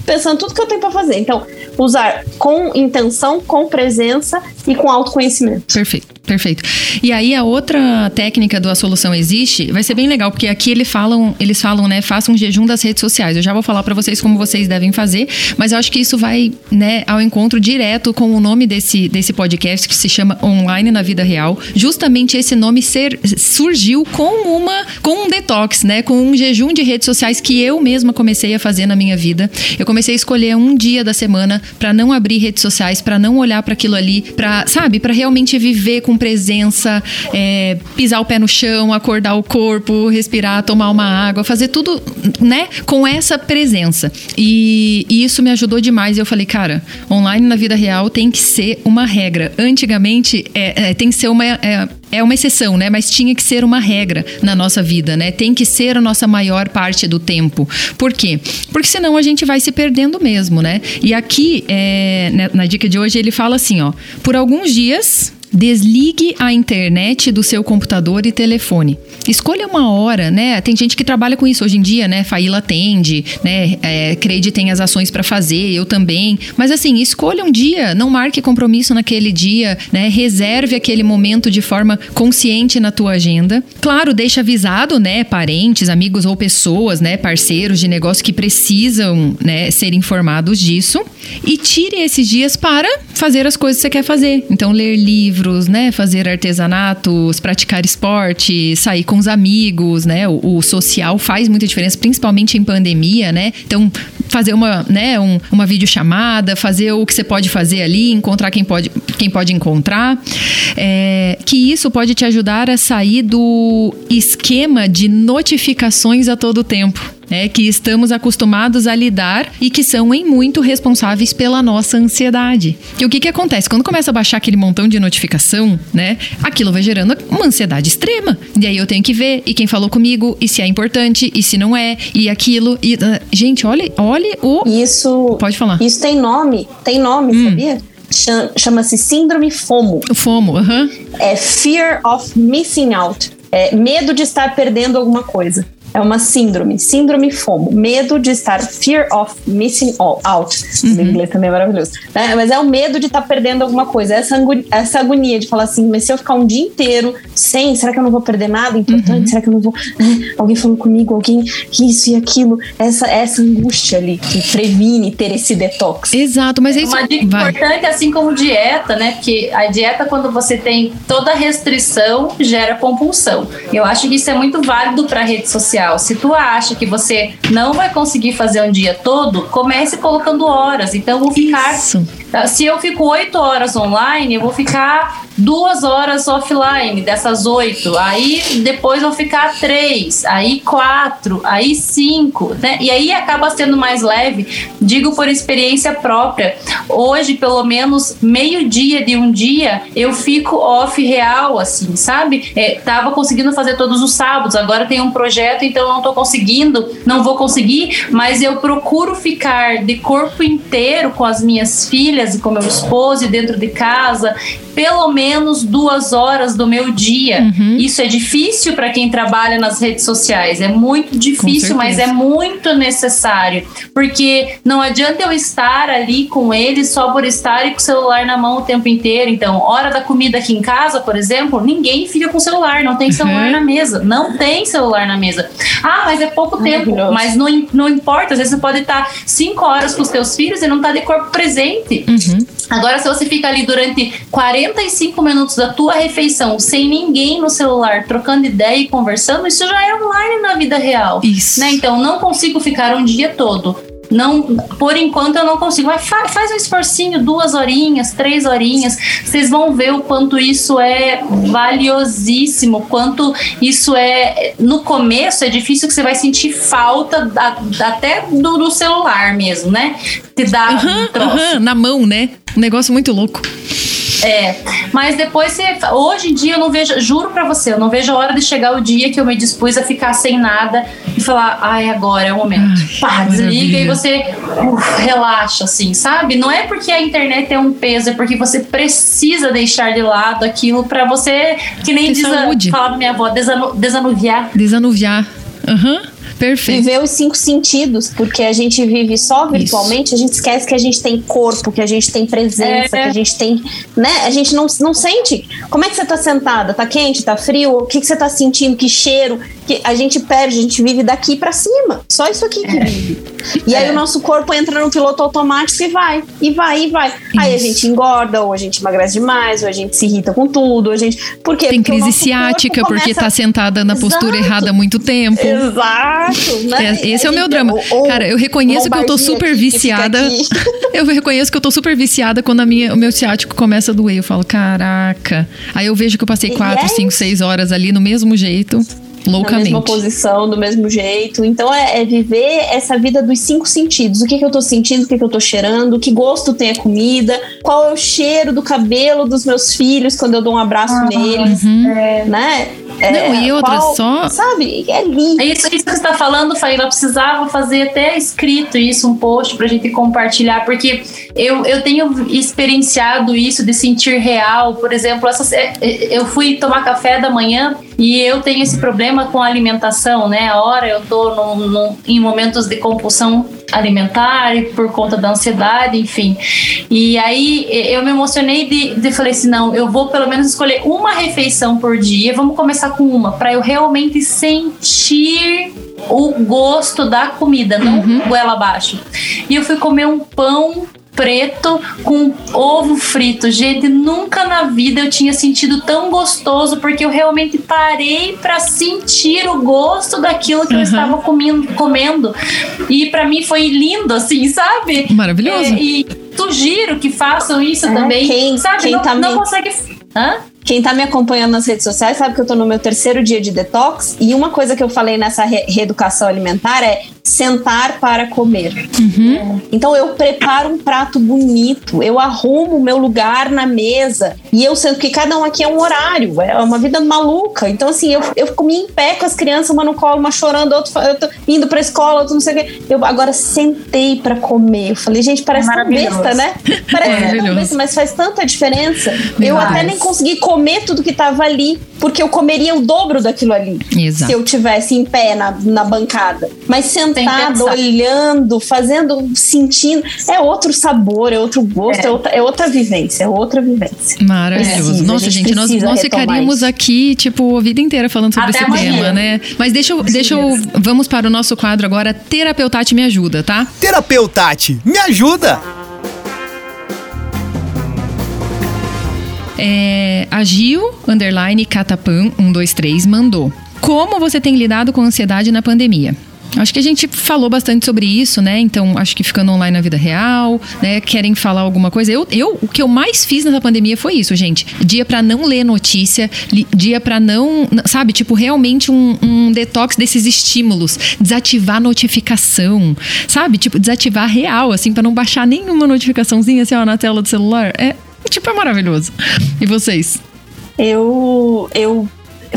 pensando tudo que eu tenho pra fazer. Então, usar com intenção, com presença e com autoconhecimento. Perfeito. Perfeito. E aí a outra técnica do A Solução Existe vai ser bem legal, porque aqui eles falam, eles falam, né, façam um jejum das redes sociais. Eu já vou falar para vocês como vocês devem fazer, mas eu acho que isso vai, né, ao encontro direto com o nome desse, desse podcast que se chama Online na Vida Real. Justamente esse nome ser, surgiu com uma com um detox, né, com um jejum de redes sociais que eu mesma comecei a fazer na minha vida. Eu comecei a escolher um dia da semana para não abrir redes sociais, para não olhar para aquilo ali, para, sabe, para realmente viver com presença, é, pisar o pé no chão, acordar o corpo, respirar, tomar uma água, fazer tudo, né, com essa presença. E, e isso me ajudou demais. E eu falei, cara, online na vida real tem que ser uma regra. Antigamente, é, é, tem que ser uma. É, é uma exceção, né? Mas tinha que ser uma regra na nossa vida, né? Tem que ser a nossa maior parte do tempo. Por quê? Porque senão a gente vai se perdendo mesmo, né? E aqui, é, né, na dica de hoje, ele fala assim, ó. Por alguns dias, Desligue a internet do seu computador e telefone. Escolha uma hora, né? Tem gente que trabalha com isso hoje em dia, né? Faíla atende, né? É, Crede tem as ações para fazer, eu também. Mas assim, escolha um dia, não marque compromisso naquele dia, né? Reserve aquele momento de forma consciente na tua agenda. Claro, deixa avisado, né? Parentes, amigos ou pessoas, né? Parceiros de negócio que precisam, né? Ser informados disso. E tire esses dias para fazer as coisas que você quer fazer. Então, ler livros livros, né? Fazer artesanatos, praticar esporte, sair com os amigos, né? O, o social faz muita diferença, principalmente em pandemia, né? Então, fazer uma, né, um, uma videochamada, fazer o que você pode fazer ali, encontrar quem pode, quem pode encontrar. É, que isso pode te ajudar a sair do esquema de notificações a todo tempo né, que estamos acostumados a lidar e que são em muito responsáveis pela nossa ansiedade. E o que que acontece? Quando começa a baixar aquele montão de notificação, né, aquilo vai gerando uma ansiedade extrema. E aí eu tenho que ver e quem falou comigo, e se é importante, e se não é, e aquilo. E, uh, gente, olhe, olhe o. Isso. Pode falar. Isso tem nome, tem nome, hum. sabia? Chama-se Síndrome FOMO. FOMO, aham. Uh -huh. É Fear of Missing Out. É medo de estar perdendo alguma coisa. É uma síndrome, síndrome FOMO, medo de estar, fear of missing out. Uhum. O inglês também é maravilhoso. É, mas é o medo de estar perdendo alguma coisa, essa, essa agonia de falar assim, mas se eu ficar um dia inteiro sem, será que eu não vou perder nada importante? Uhum. Será que eu não vou. É, alguém falou comigo, alguém isso e aquilo, essa, essa angústia ali que previne ter esse detox. Exato, mas é isso. Uma dica vai. importante, assim como dieta, né? Porque a dieta, quando você tem toda restrição, gera compulsão. Eu acho que isso é muito válido para rede social se tu acha que você não vai conseguir fazer um dia todo, comece colocando horas. Então, vou ficar. Isso. Tá, se eu fico oito horas online, eu vou ficar duas horas offline dessas oito. Aí depois vão ficar três, aí quatro, aí cinco, né? E aí acaba sendo mais leve. Digo por experiência própria. Hoje, pelo menos meio dia de um dia, eu fico off real, assim, sabe? É, tava conseguindo fazer todos os sábados. Agora tem um projeto, então não tô conseguindo, não vou conseguir, mas eu procuro ficar de corpo inteiro com as minhas filhas e com meu esposo e dentro de casa pelo menos duas horas do meu dia. Uhum. Isso é difícil para quem trabalha nas redes sociais, é muito difícil, mas é muito necessário, porque não adianta eu estar ali com eles só por estar e com o celular na mão o tempo inteiro. Então, hora da comida aqui em casa, por exemplo, ninguém fica com celular, não tem celular uhum. na mesa, não tem celular na mesa. Ah, mas é pouco tempo, mas não, não importa, às vezes você pode estar cinco horas com os teus filhos e não tá de corpo presente. Uhum. Agora, se você fica ali durante 45 minutos da tua refeição sem ninguém no celular, trocando ideia e conversando, isso já é online na vida real. Isso. Né? Então, não consigo ficar um dia todo não, por enquanto eu não consigo. Mas faz, faz um esforcinho, duas horinhas, três horinhas. Vocês vão ver o quanto isso é valiosíssimo, quanto isso é. No começo é difícil que você vai sentir falta da, até do, do, celular mesmo, né? Te dá uhum, um uhum, na mão, né? Um negócio muito louco. É, mas depois você. Hoje em dia eu não vejo, juro pra você, eu não vejo a hora de chegar o dia que eu me dispus a ficar sem nada e falar, ai, agora é o momento. Ai, Pá, desliga e você uf, relaxa, assim, sabe? Não é porque a internet é um peso, é porque você precisa deixar de lado aquilo pra você, que nem diz, falava minha avó, desanu, desanuviar. Desanuviar. Aham. Uhum. Perfeito. Viver os cinco sentidos, porque a gente vive só virtualmente, Isso. a gente esquece que a gente tem corpo, que a gente tem presença, é. que a gente tem. né? A gente não, não sente. Como é que você tá sentada? Tá quente? Tá frio? O que, que você tá sentindo? Que cheiro? Que a gente perde, a gente vive daqui para cima. Só isso aqui que é. vive. E é. aí o nosso corpo entra no piloto automático e vai, e vai, e vai. Isso. Aí a gente engorda, ou a gente emagrece demais, ou a gente se irrita com tudo, a gente. Por quê? Tem porque crise ciática, começa... porque tá sentada na postura Exato. errada há muito tempo. Exato. Né? É, esse é o meu drama. Ou, Cara, eu reconheço que eu tô super viciada. eu reconheço que eu tô super viciada quando a minha, o meu ciático começa a doer. Eu falo, caraca. Aí eu vejo que eu passei 4, 5, 6 horas ali no mesmo jeito. Loucamente. Na mesma posição, do mesmo jeito. Então é, é, viver essa vida dos cinco sentidos. O que, que eu tô sentindo, o que, que eu tô cheirando, que gosto tem a comida, qual é o cheiro do cabelo dos meus filhos quando eu dou um abraço ah, neles, uhum. é, né? É, Não, e outra, qual, só. Sabe? É lindo. É isso, isso que você está falando, Faíla. Precisava fazer até escrito isso, um post pra gente compartilhar, porque eu, eu tenho experienciado isso de sentir real. Por exemplo, essas, é, é, eu fui tomar café da manhã e eu tenho esse problema com a alimentação, né? A hora eu tô no, no, em momentos de compulsão alimentar por conta da ansiedade, enfim. E aí eu me emocionei de, de falei assim, não, eu vou pelo menos escolher uma refeição por dia. Vamos começar com uma para eu realmente sentir o gosto da comida, não uhum. goela abaixo. E eu fui comer um pão preto com ovo frito. Gente, nunca na vida eu tinha sentido tão gostoso porque eu realmente parei para sentir o gosto daquilo que uhum. eu estava comendo, comendo. E para mim foi lindo, assim, sabe? Maravilhoso. É, e sugiro que façam isso é, também. Quem, sabe? Quem não, tá não me... consegue. Hã? Quem tá me acompanhando nas redes sociais sabe que eu tô no meu terceiro dia de detox e uma coisa que eu falei nessa re reeducação alimentar é sentar para comer. Uhum. Então eu preparo um prato bonito, eu arrumo o meu lugar na mesa e eu sento que cada um aqui é um horário, é uma vida maluca. Então assim, eu, eu comi em pé com as crianças, uma no colo, uma chorando, outra indo pra escola, outro não sei o quê. Eu agora sentei para comer. Eu falei, gente, parece tão besta, né? Parece tão besta, mas faz tanta diferença. Eu até nem consegui comer tudo que tava ali, porque eu comeria o dobro daquilo ali. Exato. Se eu tivesse em pé na, na bancada. Mas sentado, olhando, fazendo, sentindo, é outro sabor, é outro gosto, é, é, outra, é outra, vivência, é outra vivência. Maravilhoso. Precisa, Nossa, gente, nós, nós ficaríamos isso. aqui, tipo, a vida inteira falando sobre Até esse amanhã. tema, né? Mas deixa eu, deixa eu. Vamos para o nosso quadro agora. Terapeutate me ajuda, tá? Terapeutate, me ajuda! É, a Gil, underline Catapan 123, mandou. Como você tem lidado com ansiedade na pandemia? Acho que a gente falou bastante sobre isso, né? Então, acho que ficando online na vida real, né? Querem falar alguma coisa. Eu, eu o que eu mais fiz nessa pandemia foi isso, gente. Dia para não ler notícia, dia para não, sabe, tipo, realmente um, um, detox desses estímulos, desativar notificação, sabe? Tipo, desativar real, assim, para não baixar nenhuma notificaçãozinha assim, ó, na tela do celular. É, tipo, é maravilhoso. E vocês? Eu, eu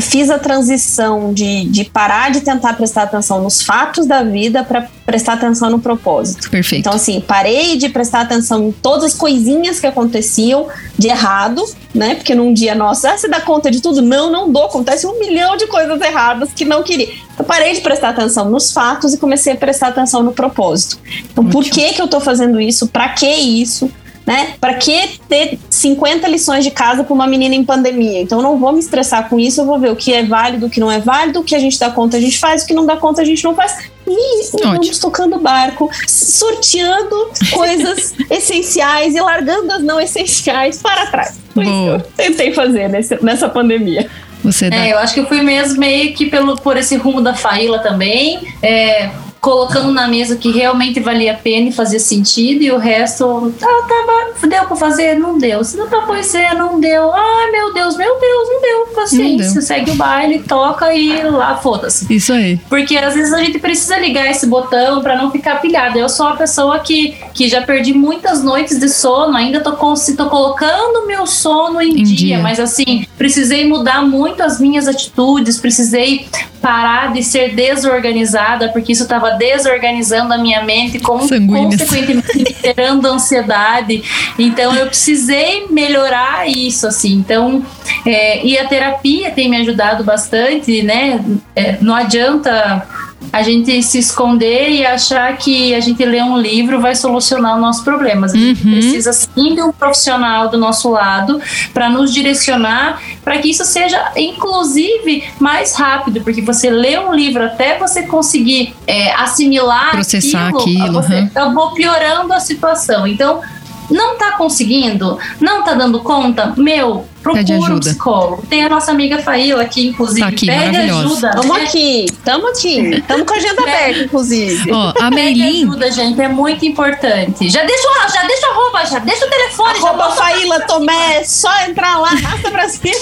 fiz a transição de, de parar de tentar prestar atenção nos fatos da vida para prestar atenção no propósito. Perfeito. Então, assim, parei de prestar atenção em todas as coisinhas que aconteciam de errado, né? Porque num dia nosso, ah, você dá conta de tudo? Não, não dou. Acontece um milhão de coisas erradas que não queria. Eu parei de prestar atenção nos fatos e comecei a prestar atenção no propósito. Então, Ótimo. por que que eu tô fazendo isso? Para que isso? Né? Para que ter 50 lições de casa para uma menina em pandemia? Então, não vou me estressar com isso, eu vou ver o que é válido, o que não é válido, o que a gente dá conta a gente faz, o que não dá conta a gente não faz. E vamos tocando barco, sorteando coisas essenciais e largando as não essenciais para trás. Foi isso que eu tentei fazer nesse, nessa pandemia. Você dá... É, eu acho que eu fui mesmo meio que pelo, por esse rumo da Faíla também. É, colocando na mesa que realmente valia a pena e fazia sentido, e o resto, ah, tava, deu pra fazer? Não deu. Se não tá pois é, não deu. Ai, meu Deus, meu Deus, não deu. Paciência, não deu. segue o baile, toca e lá, foda-se. Isso aí. Porque às vezes a gente precisa ligar esse botão para não ficar pilhada. Eu sou uma pessoa que, que já perdi muitas noites de sono, ainda tô, tô colocando meu sono em, em dia, dia, mas assim, precisei mudar muito as minhas atitudes, precisei parar de ser desorganizada, porque isso estava desorganizando a minha mente, com, consequentemente gerando ansiedade. Então eu precisei melhorar isso, assim. Então, é, e a terapia tem me ajudado bastante, né? É, não adianta a gente se esconder e achar que a gente lê um livro vai solucionar os nossos problemas. A gente uhum. precisa sim de um profissional do nosso lado para nos direcionar para que isso seja, inclusive, mais rápido, porque você lê um livro até você conseguir é, assimilar processar aquilo, aquilo você, uhum. eu vou piorando a situação. Então, não tá conseguindo, não tá dando conta, meu, procura um psicólogo. Tem a nossa amiga Faíla aqui, inclusive. Tá aqui, pede ajuda. Tamo aqui, tamo aqui. Tamo com a agenda aberta, inclusive. Ó, a Meilin... ajuda, gente, é muito importante. Já deixa, já deixa a roupa, já deixa o telefone. Arroba já Faíla Tomé, é só entrar lá, arrasta pra cima.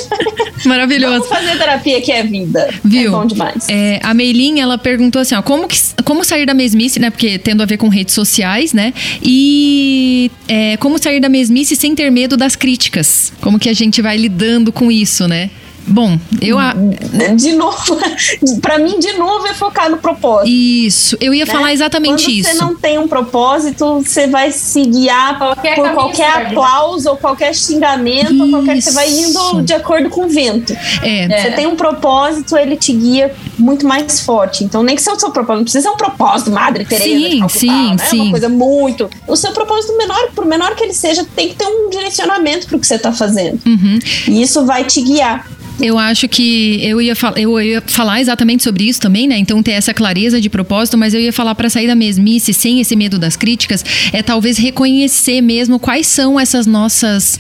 Maravilhoso. Vamos fazer terapia que é vida. Viu? É bom demais. É, a Meilin, ela perguntou assim, ó, como, que, como sair da mesmice, né? Porque tendo a ver com redes sociais, né? E é, como sair da mesmice sem ter medo das críticas. Como que a gente vai lidando com isso, né? Bom, eu. De novo, para mim, de novo, é focar no propósito. Isso, eu ia né? falar exatamente Quando isso. Quando você não tem um propósito, você vai se guiar qualquer por qualquer serve. aplauso, ou qualquer xingamento, isso. ou qualquer. Você vai indo de acordo com o vento. É. Você tem um propósito, ele te guia muito mais forte. Então, nem que seja o seu propósito, não precisa ser um propósito, Madre Teresa. Sim, Calcutá, sim, né? sim. Uma coisa muito. O seu propósito menor, por menor que ele seja, tem que ter um direcionamento para o que você está fazendo. Uhum. E isso vai te guiar. Eu acho que eu ia, eu ia falar exatamente sobre isso também, né? Então ter essa clareza de propósito, mas eu ia falar para sair da mesmice sem esse medo das críticas, é talvez reconhecer mesmo quais são essas nossas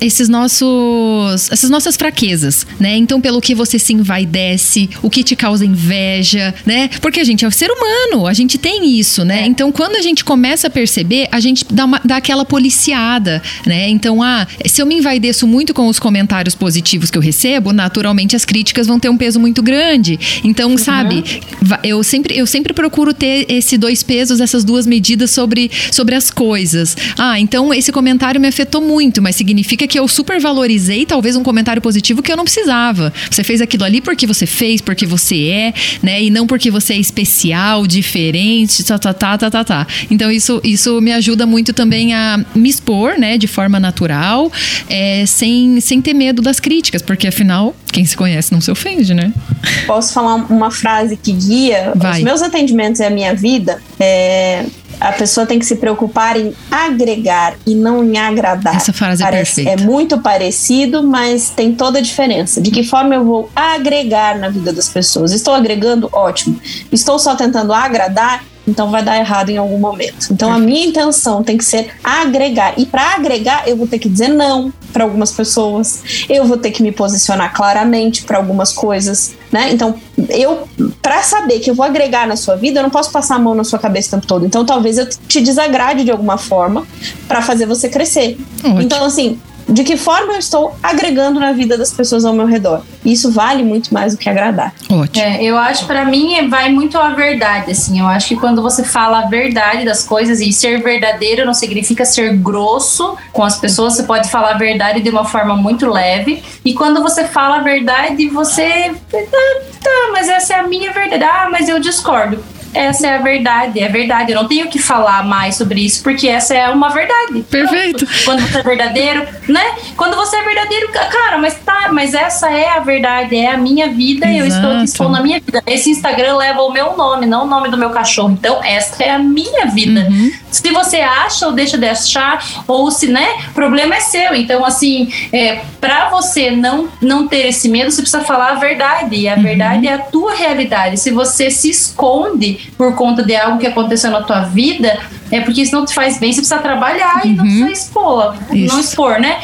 esses nossos essas nossas fraquezas, né? Então pelo que você se envaidece, o que te causa inveja, né? Porque a gente é um ser humano, a gente tem isso, né? É. Então quando a gente começa a perceber, a gente dá, uma, dá aquela policiada, né? Então, ah, se eu me envaideço muito com os comentários positivos que eu recebo, naturalmente as críticas vão ter um peso muito grande. Então, uhum. sabe, eu sempre, eu sempre procuro ter esse dois pesos, essas duas medidas sobre, sobre as coisas. Ah, então esse comentário me afetou muito, mas significa que eu supervalorizei talvez um comentário positivo que eu não precisava. Você fez aquilo ali porque você fez, porque você é, né? E não porque você é especial, diferente, tá, tá, tá, tá, tá, tá. Então, isso, isso me ajuda muito também a me expor, né, de forma natural, é, sem, sem ter medo das críticas, porque afinal, quem se conhece não se ofende, né? Posso falar uma frase que guia Vai. os meus atendimentos e a minha vida? É, a pessoa tem que se preocupar em agregar e não em agradar. Essa frase é Parece, é perfeita. É muito parecido, mas tem toda a diferença. De que forma eu vou agregar na vida das pessoas? Estou agregando? Ótimo. Estou só tentando agradar? Então vai dar errado em algum momento. Então a minha intenção tem que ser agregar. E para agregar, eu vou ter que dizer não para algumas pessoas, eu vou ter que me posicionar claramente para algumas coisas, né? Então, eu para saber que eu vou agregar na sua vida, eu não posso passar a mão na sua cabeça o tempo todo. Então, talvez eu te desagrade de alguma forma para fazer você crescer. Então, assim, de que forma eu estou agregando na vida das pessoas ao meu redor. Isso vale muito mais do que agradar. Ótimo. É, eu acho para mim vai muito a verdade, assim. Eu acho que quando você fala a verdade das coisas e ser verdadeiro não significa ser grosso com as pessoas, você pode falar a verdade de uma forma muito leve. E quando você fala a verdade, você tá, tá mas essa é a minha verdade. Ah, mas eu discordo essa é a verdade, é verdade. Eu não tenho que falar mais sobre isso, porque essa é uma verdade. Perfeito. Quando você é verdadeiro, né? Quando você é verdadeiro, cara, mas tá, mas essa é a verdade, é a minha vida, Exato. eu estou aqui expondo a minha vida. Esse Instagram leva o meu nome, não o nome do meu cachorro. Então, essa é a minha vida. Uhum. Se você acha ou deixa de achar, ou se, né, problema é seu. Então, assim, é, para você não, não ter esse medo, você precisa falar a verdade. E a uhum. verdade é a tua realidade. Se você se esconde por conta de algo que aconteceu na tua vida, é porque isso não te faz bem, você precisa trabalhar uhum. e não uhum. precisa expor, isso. não expor, né?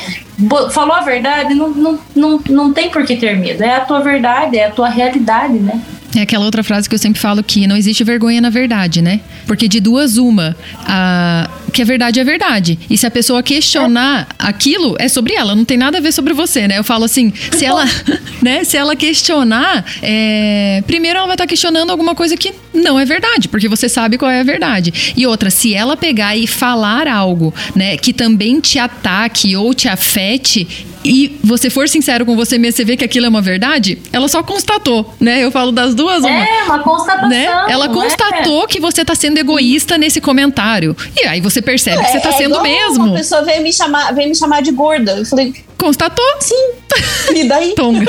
Falou a verdade, não, não, não, não tem por que ter medo. É a tua verdade, é a tua realidade, né? É aquela outra frase que eu sempre falo que não existe vergonha na verdade, né? Porque de duas, uma, a, que a verdade é verdade. E se a pessoa questionar aquilo, é sobre ela, não tem nada a ver sobre você, né? Eu falo assim, se ela, né, se ela questionar, é, primeiro ela vai estar questionando alguma coisa que não é verdade, porque você sabe qual é a verdade. E outra, se ela pegar e falar algo, né, que também te ataque ou te afete, e você for sincero com você mesmo, você vê que aquilo é uma verdade, ela só constatou, né? Eu falo das duas. Uma, é, uma constatação. Né? Ela constatou é. que você tá sendo egoísta nesse comentário. E aí você percebe é, que você tá é sendo mesmo. Uma pessoa veio me chamar, veio me chamar de gorda. Eu falei. Constatou? Sim. E daí? Tonga.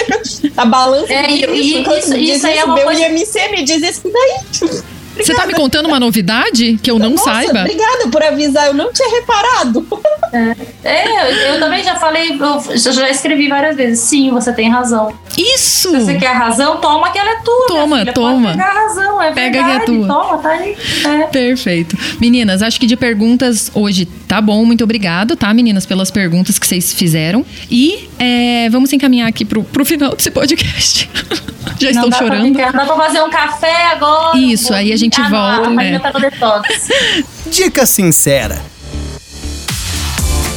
a balança. É, isso, isso, isso, isso aí é uma coisa. Meu IMC me diz isso, e daí? Você tá me contando uma novidade que eu não Nossa, saiba? Obrigada por avisar, eu não tinha reparado. É, é eu, eu, também já falei, eu já escrevi várias vezes. Sim, você tem razão. Isso! Se você quer a razão, toma que ela é tua. Toma, toma. Pode pegar a razão, é Pega verdade. que é tua. Toma, tá aí. É. Perfeito. Meninas, acho que de perguntas hoje tá bom. Muito obrigado, tá, meninas, pelas perguntas que vocês fizeram. E é, vamos encaminhar aqui pro, pro final desse podcast. Já estou chorando. Pra dá pra fazer um café agora. Isso, aí a gente ah, volta. Não, é. tá no detox. Dica sincera.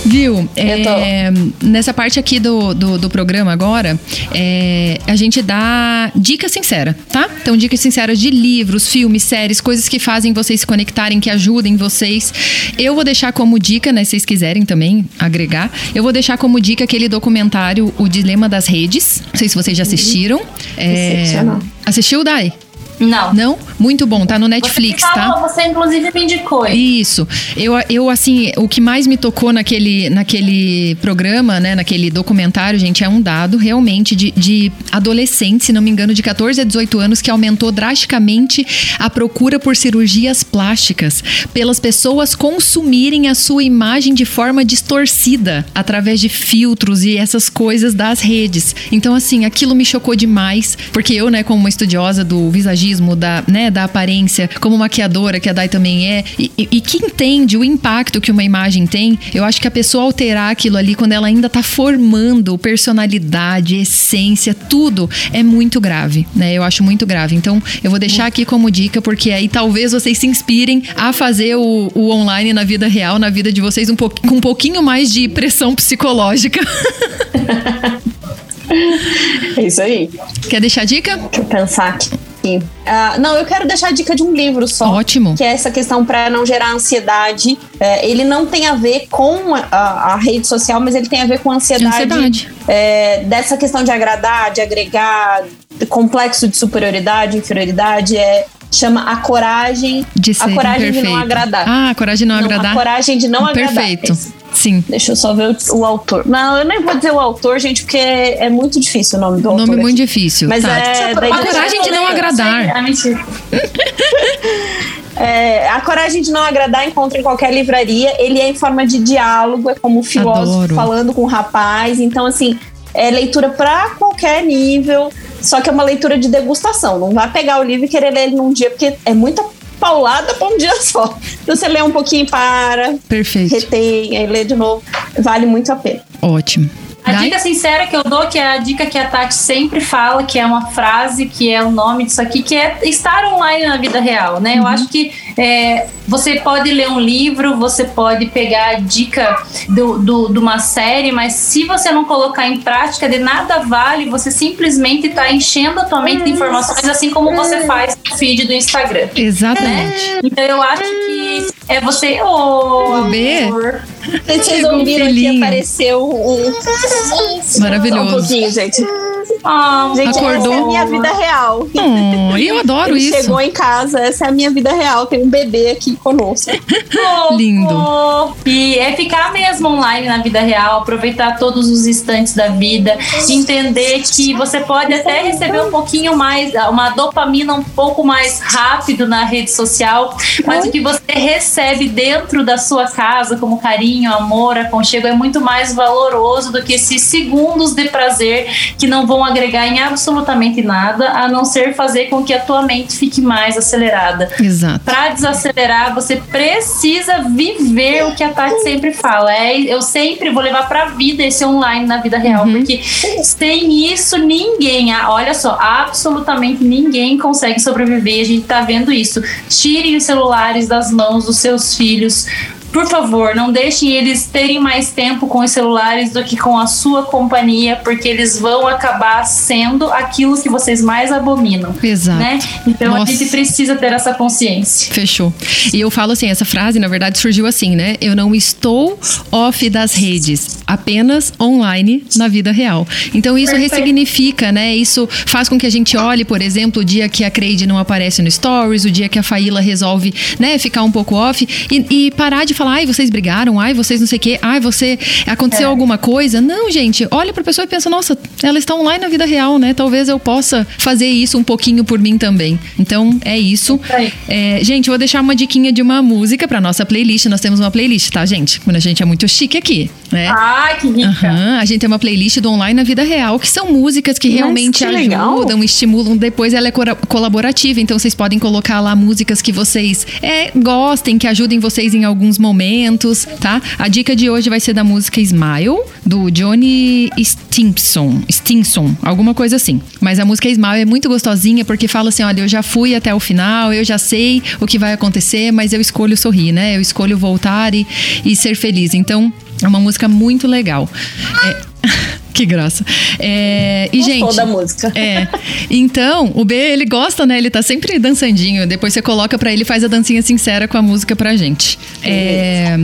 Viu? É, nessa parte aqui do, do, do programa agora, é, a gente dá dica sincera, tá? Então, dicas sinceras de livros, filmes, séries, coisas que fazem vocês se conectarem, que ajudem vocês. Eu vou deixar como dica, né? Se vocês quiserem também agregar, eu vou deixar como dica aquele documentário O Dilema das Redes. Não sei se vocês já assistiram. É, assistiu, Dai? Não. Não? Muito bom, tá no Netflix, você tá? Você inclusive me indicou. Isso. Eu, eu, assim, o que mais me tocou naquele, naquele programa, né, naquele documentário, gente, é um dado realmente de, de adolescentes, se não me engano, de 14 a 18 anos, que aumentou drasticamente a procura por cirurgias plásticas, pelas pessoas consumirem a sua imagem de forma distorcida, através de filtros e essas coisas das redes. Então, assim, aquilo me chocou demais, porque eu, né, como uma estudiosa do visagismo, da, né, da aparência, como maquiadora, que a Dai também é, e, e, que entende o impacto que uma imagem tem, eu acho que a pessoa alterar aquilo ali quando ela ainda tá formando personalidade, essência, tudo, é muito grave, né? Eu acho muito grave. Então, eu vou deixar aqui como dica, porque aí talvez vocês se inspirem a fazer o, o online na vida real, na vida de vocês, um pouco, com um pouquinho mais de pressão psicológica. É isso aí. Quer deixar dica? Deixa eu pensar aqui. Uh, não, eu quero deixar a dica de um livro só. Ótimo. Que é essa questão para não gerar ansiedade. É, ele não tem a ver com a, a, rede social, mas ele tem a ver com a ansiedade. ansiedade. É, dessa questão de agradar, de agregar, complexo de superioridade, inferioridade. É, chama A Coragem. De ser a coragem imperfeito. de não agradar. Ah, a coragem de não, não agradar. A coragem de não Perfeito. agradar. Perfeito. Sim. Deixa eu só ver o, o, autor. Não, eu nem vou dizer o autor, gente, porque é, é muito difícil o nome do o autor. Nome muito difícil. Mas tá. é. A coragem de não agradar. É, a coragem de não agradar encontra em qualquer livraria. Ele é em forma de diálogo, é como um filósofo Adoro. falando com um rapaz. Então, assim, é leitura para qualquer nível. Só que é uma leitura de degustação. Não vai pegar o livro e querer ler ele num dia, porque é muita paulada para um dia só. Então você lê um pouquinho, para, Perfeito. retém, aí lê de novo. Vale muito a pena. Ótimo. A Dai? dica sincera que eu dou, que é a dica que a Tati sempre fala, que é uma frase, que é o nome disso aqui, que é estar online na vida real, né? Uhum. Eu acho que é, você pode ler um livro, você pode pegar a dica do, do, de uma série, mas se você não colocar em prática, de nada vale você simplesmente estar tá enchendo a tua mente de informações, assim como você faz no feed do Instagram. Exatamente. Então eu acho que é você. Oh, O B. amor. Vocês um ouviram aqui, filhinho. apareceu um. Maravilhoso. Um pouquinho, gente. Ah, Gente, Acordou? essa é a minha vida real. Oh, e eu adoro isso. chegou em casa, essa é a minha vida real. Tem um bebê aqui conosco. Lindo. E é ficar mesmo online na vida real, aproveitar todos os instantes da vida, entender que você pode até receber um pouquinho mais, uma dopamina um pouco mais rápido na rede social, mas o que você recebe dentro da sua casa, como carinho, amor, aconchego, é muito mais valoroso do que esses segundos de prazer que não vão agregar em absolutamente nada, a não ser fazer com que a tua mente fique mais acelerada. Exato. Pra desacelerar, você precisa viver o que a Tati sempre fala. É, eu sempre vou levar pra vida esse online na vida real, porque sem isso ninguém, olha só, absolutamente ninguém consegue sobreviver. A gente tá vendo isso. Tirem os celulares das mãos dos seus filhos. Por favor, não deixem eles terem mais tempo com os celulares do que com a sua companhia, porque eles vão acabar sendo aquilo que vocês mais abominam. Exato. Né? Então Nossa. a gente precisa ter essa consciência. Fechou. E eu falo assim, essa frase, na verdade, surgiu assim, né? Eu não estou off das redes, apenas online na vida real. Então isso Perfeito. ressignifica, né? Isso faz com que a gente olhe, por exemplo, o dia que a Creide não aparece no Stories, o dia que a Faíla resolve, né, ficar um pouco off e, e parar de falar, ai, vocês brigaram, ai, vocês não sei o quê, ai, você aconteceu É. alguma coisa. Não, gente, olha pra pessoa e pensa, nossa, ela está online na vida real, né? Talvez eu possa fazer isso um pouquinho por mim também. Então, é isso. É, gente, eu vou deixar uma diquinha de uma música pra nossa playlist. Nós temos uma playlist, tá, gente? Quando a gente é muito chique aqui, né? Ai, que rica. Aham, a gente tem uma playlist do Online na Vida Real, que são músicas que Mas realmente que legal. ajudam, estimulam. Depois ela é colaborativa, então vocês podem colocar lá músicas que vocês é, gostem, que ajudem vocês em alguns momentos, tá? A dica de hoje vai ser da música Smile, do Johnny Stinson, Stinson, alguma coisa assim. Mas a música Smile é muito gostosinha porque fala assim: olha, eu já fui até o final, eu já sei o que vai acontecer, mas eu escolho sorrir, né? Eu escolho voltar e, e ser feliz. Então, é uma música muito legal. É, Que graça. É, e, Gostou gente. da música. É. Então, o B, ele gosta, né? Ele tá sempre dançandinho. Depois você coloca pra ele e faz a dancinha sincera com a música pra gente. É,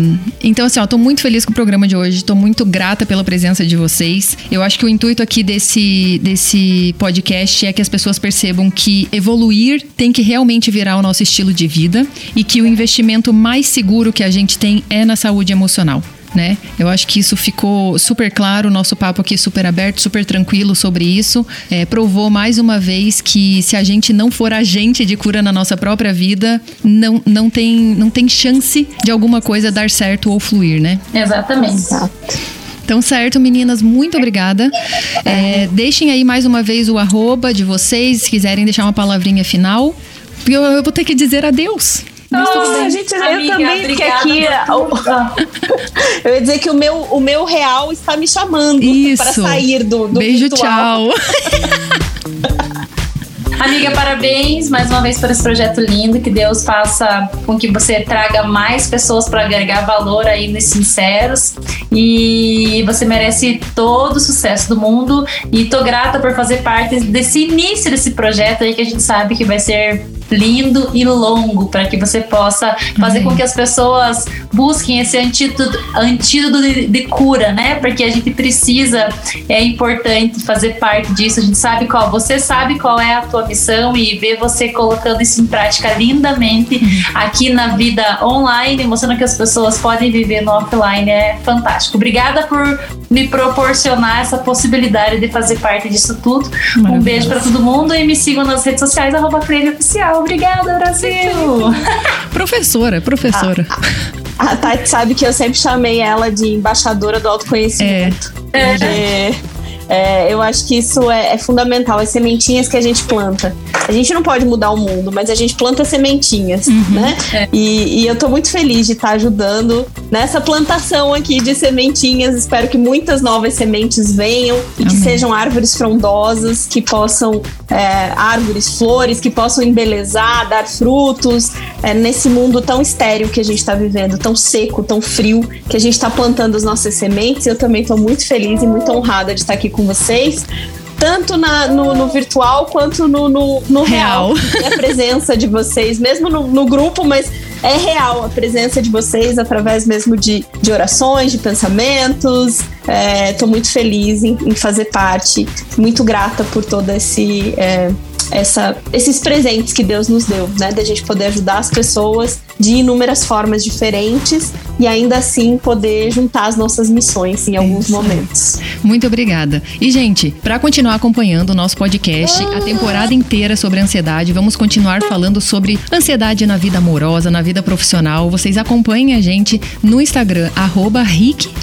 então, assim, ó, tô muito feliz com o programa de hoje. Tô muito grata pela presença de vocês. Eu acho que o intuito aqui desse, desse podcast é que as pessoas percebam que evoluir tem que realmente virar o nosso estilo de vida e que o investimento mais seguro que a gente tem é na saúde emocional. Né? Eu acho que isso ficou super claro, o nosso papo aqui super aberto, super tranquilo sobre isso. É, provou mais uma vez que se a gente não for agente de cura na nossa própria vida, não, não, tem, não tem chance de alguma coisa dar certo ou fluir, né? Exatamente. Exato. Então, certo, meninas, muito obrigada. É, deixem aí mais uma vez o arroba de vocês, se quiserem deixar uma palavrinha final. Eu, eu vou ter que dizer adeus. Mas tudo Ah, bem. gente, eu Amiga, também, porque obrigada aqui eu ia dizer que o meu, o meu real está me chamando para sair do, do Beijo, virtual. tchau. Amiga, parabéns mais uma vez por esse projeto lindo. Que Deus faça com que você traga mais pessoas para agregar valor aí nos sinceros. E você merece todo o sucesso do mundo. E tô grata por fazer parte desse início desse projeto aí que a gente sabe que vai ser lindo e longo para que você possa fazer Amém. com que as pessoas busquem esse antídoto, antídoto de, de cura, né? Porque a gente precisa, é importante fazer parte disso. A gente sabe qual, você sabe qual é a tua missão e ver você colocando isso em prática lindamente aqui na vida online, mostrando que as pessoas podem viver no offline é fantástico. Obrigada por me proporcionar essa possibilidade de fazer parte disso tudo. Um beijo para todo mundo e me sigam nas redes sociais, arroba Oficial. Obrigada, Brasil! Professora, professora. A Tati sabe que eu sempre chamei ela de embaixadora do autoconhecimento. É. Porque, é, eu acho que isso é, é fundamental, as sementinhas que a gente planta. A gente não pode mudar o mundo, mas a gente planta sementinhas, né? É. E, e eu tô muito feliz de estar ajudando nessa plantação aqui de sementinhas. Espero que muitas novas sementes venham e que Amém. sejam árvores frondosas, que possam, é, árvores, flores, que possam embelezar, dar frutos é, nesse mundo tão estéril que a gente está vivendo, tão seco, tão frio, que a gente está plantando as nossas sementes. Eu também estou muito feliz e muito honrada de estar aqui com vocês. Tanto na- no, no virtual quanto no, no, no real. Real. E a presença de vocês, mesmo no, no grupo, mas é real a presença de vocês através mesmo de, de orações, de pensamentos. Estou muito feliz em, em fazer parte, muito grata por todo esse. é, essa, esses presentes que Deus nos deu, né? Da gente poder ajudar as pessoas de inúmeras formas diferentes e ainda assim poder juntar as nossas missões em alguns Isso. momentos. Muito obrigada. E, gente, para continuar acompanhando o nosso podcast, a temporada inteira sobre ansiedade, vamos continuar falando sobre ansiedade na vida amorosa, na vida profissional. Vocês acompanhem a gente no Instagram, arroba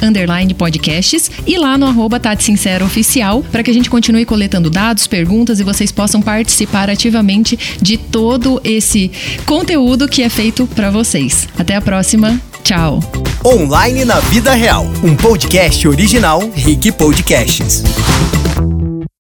underline podcasts, e lá no arroba Tati Sincero Oficial, para que a gente continue coletando dados, perguntas e vocês possam participar ativamente de todo esse conteúdo que é feito para vocês. Até a próxima. Tchau. Online na Vida Real, um podcast original Rick Podcasts.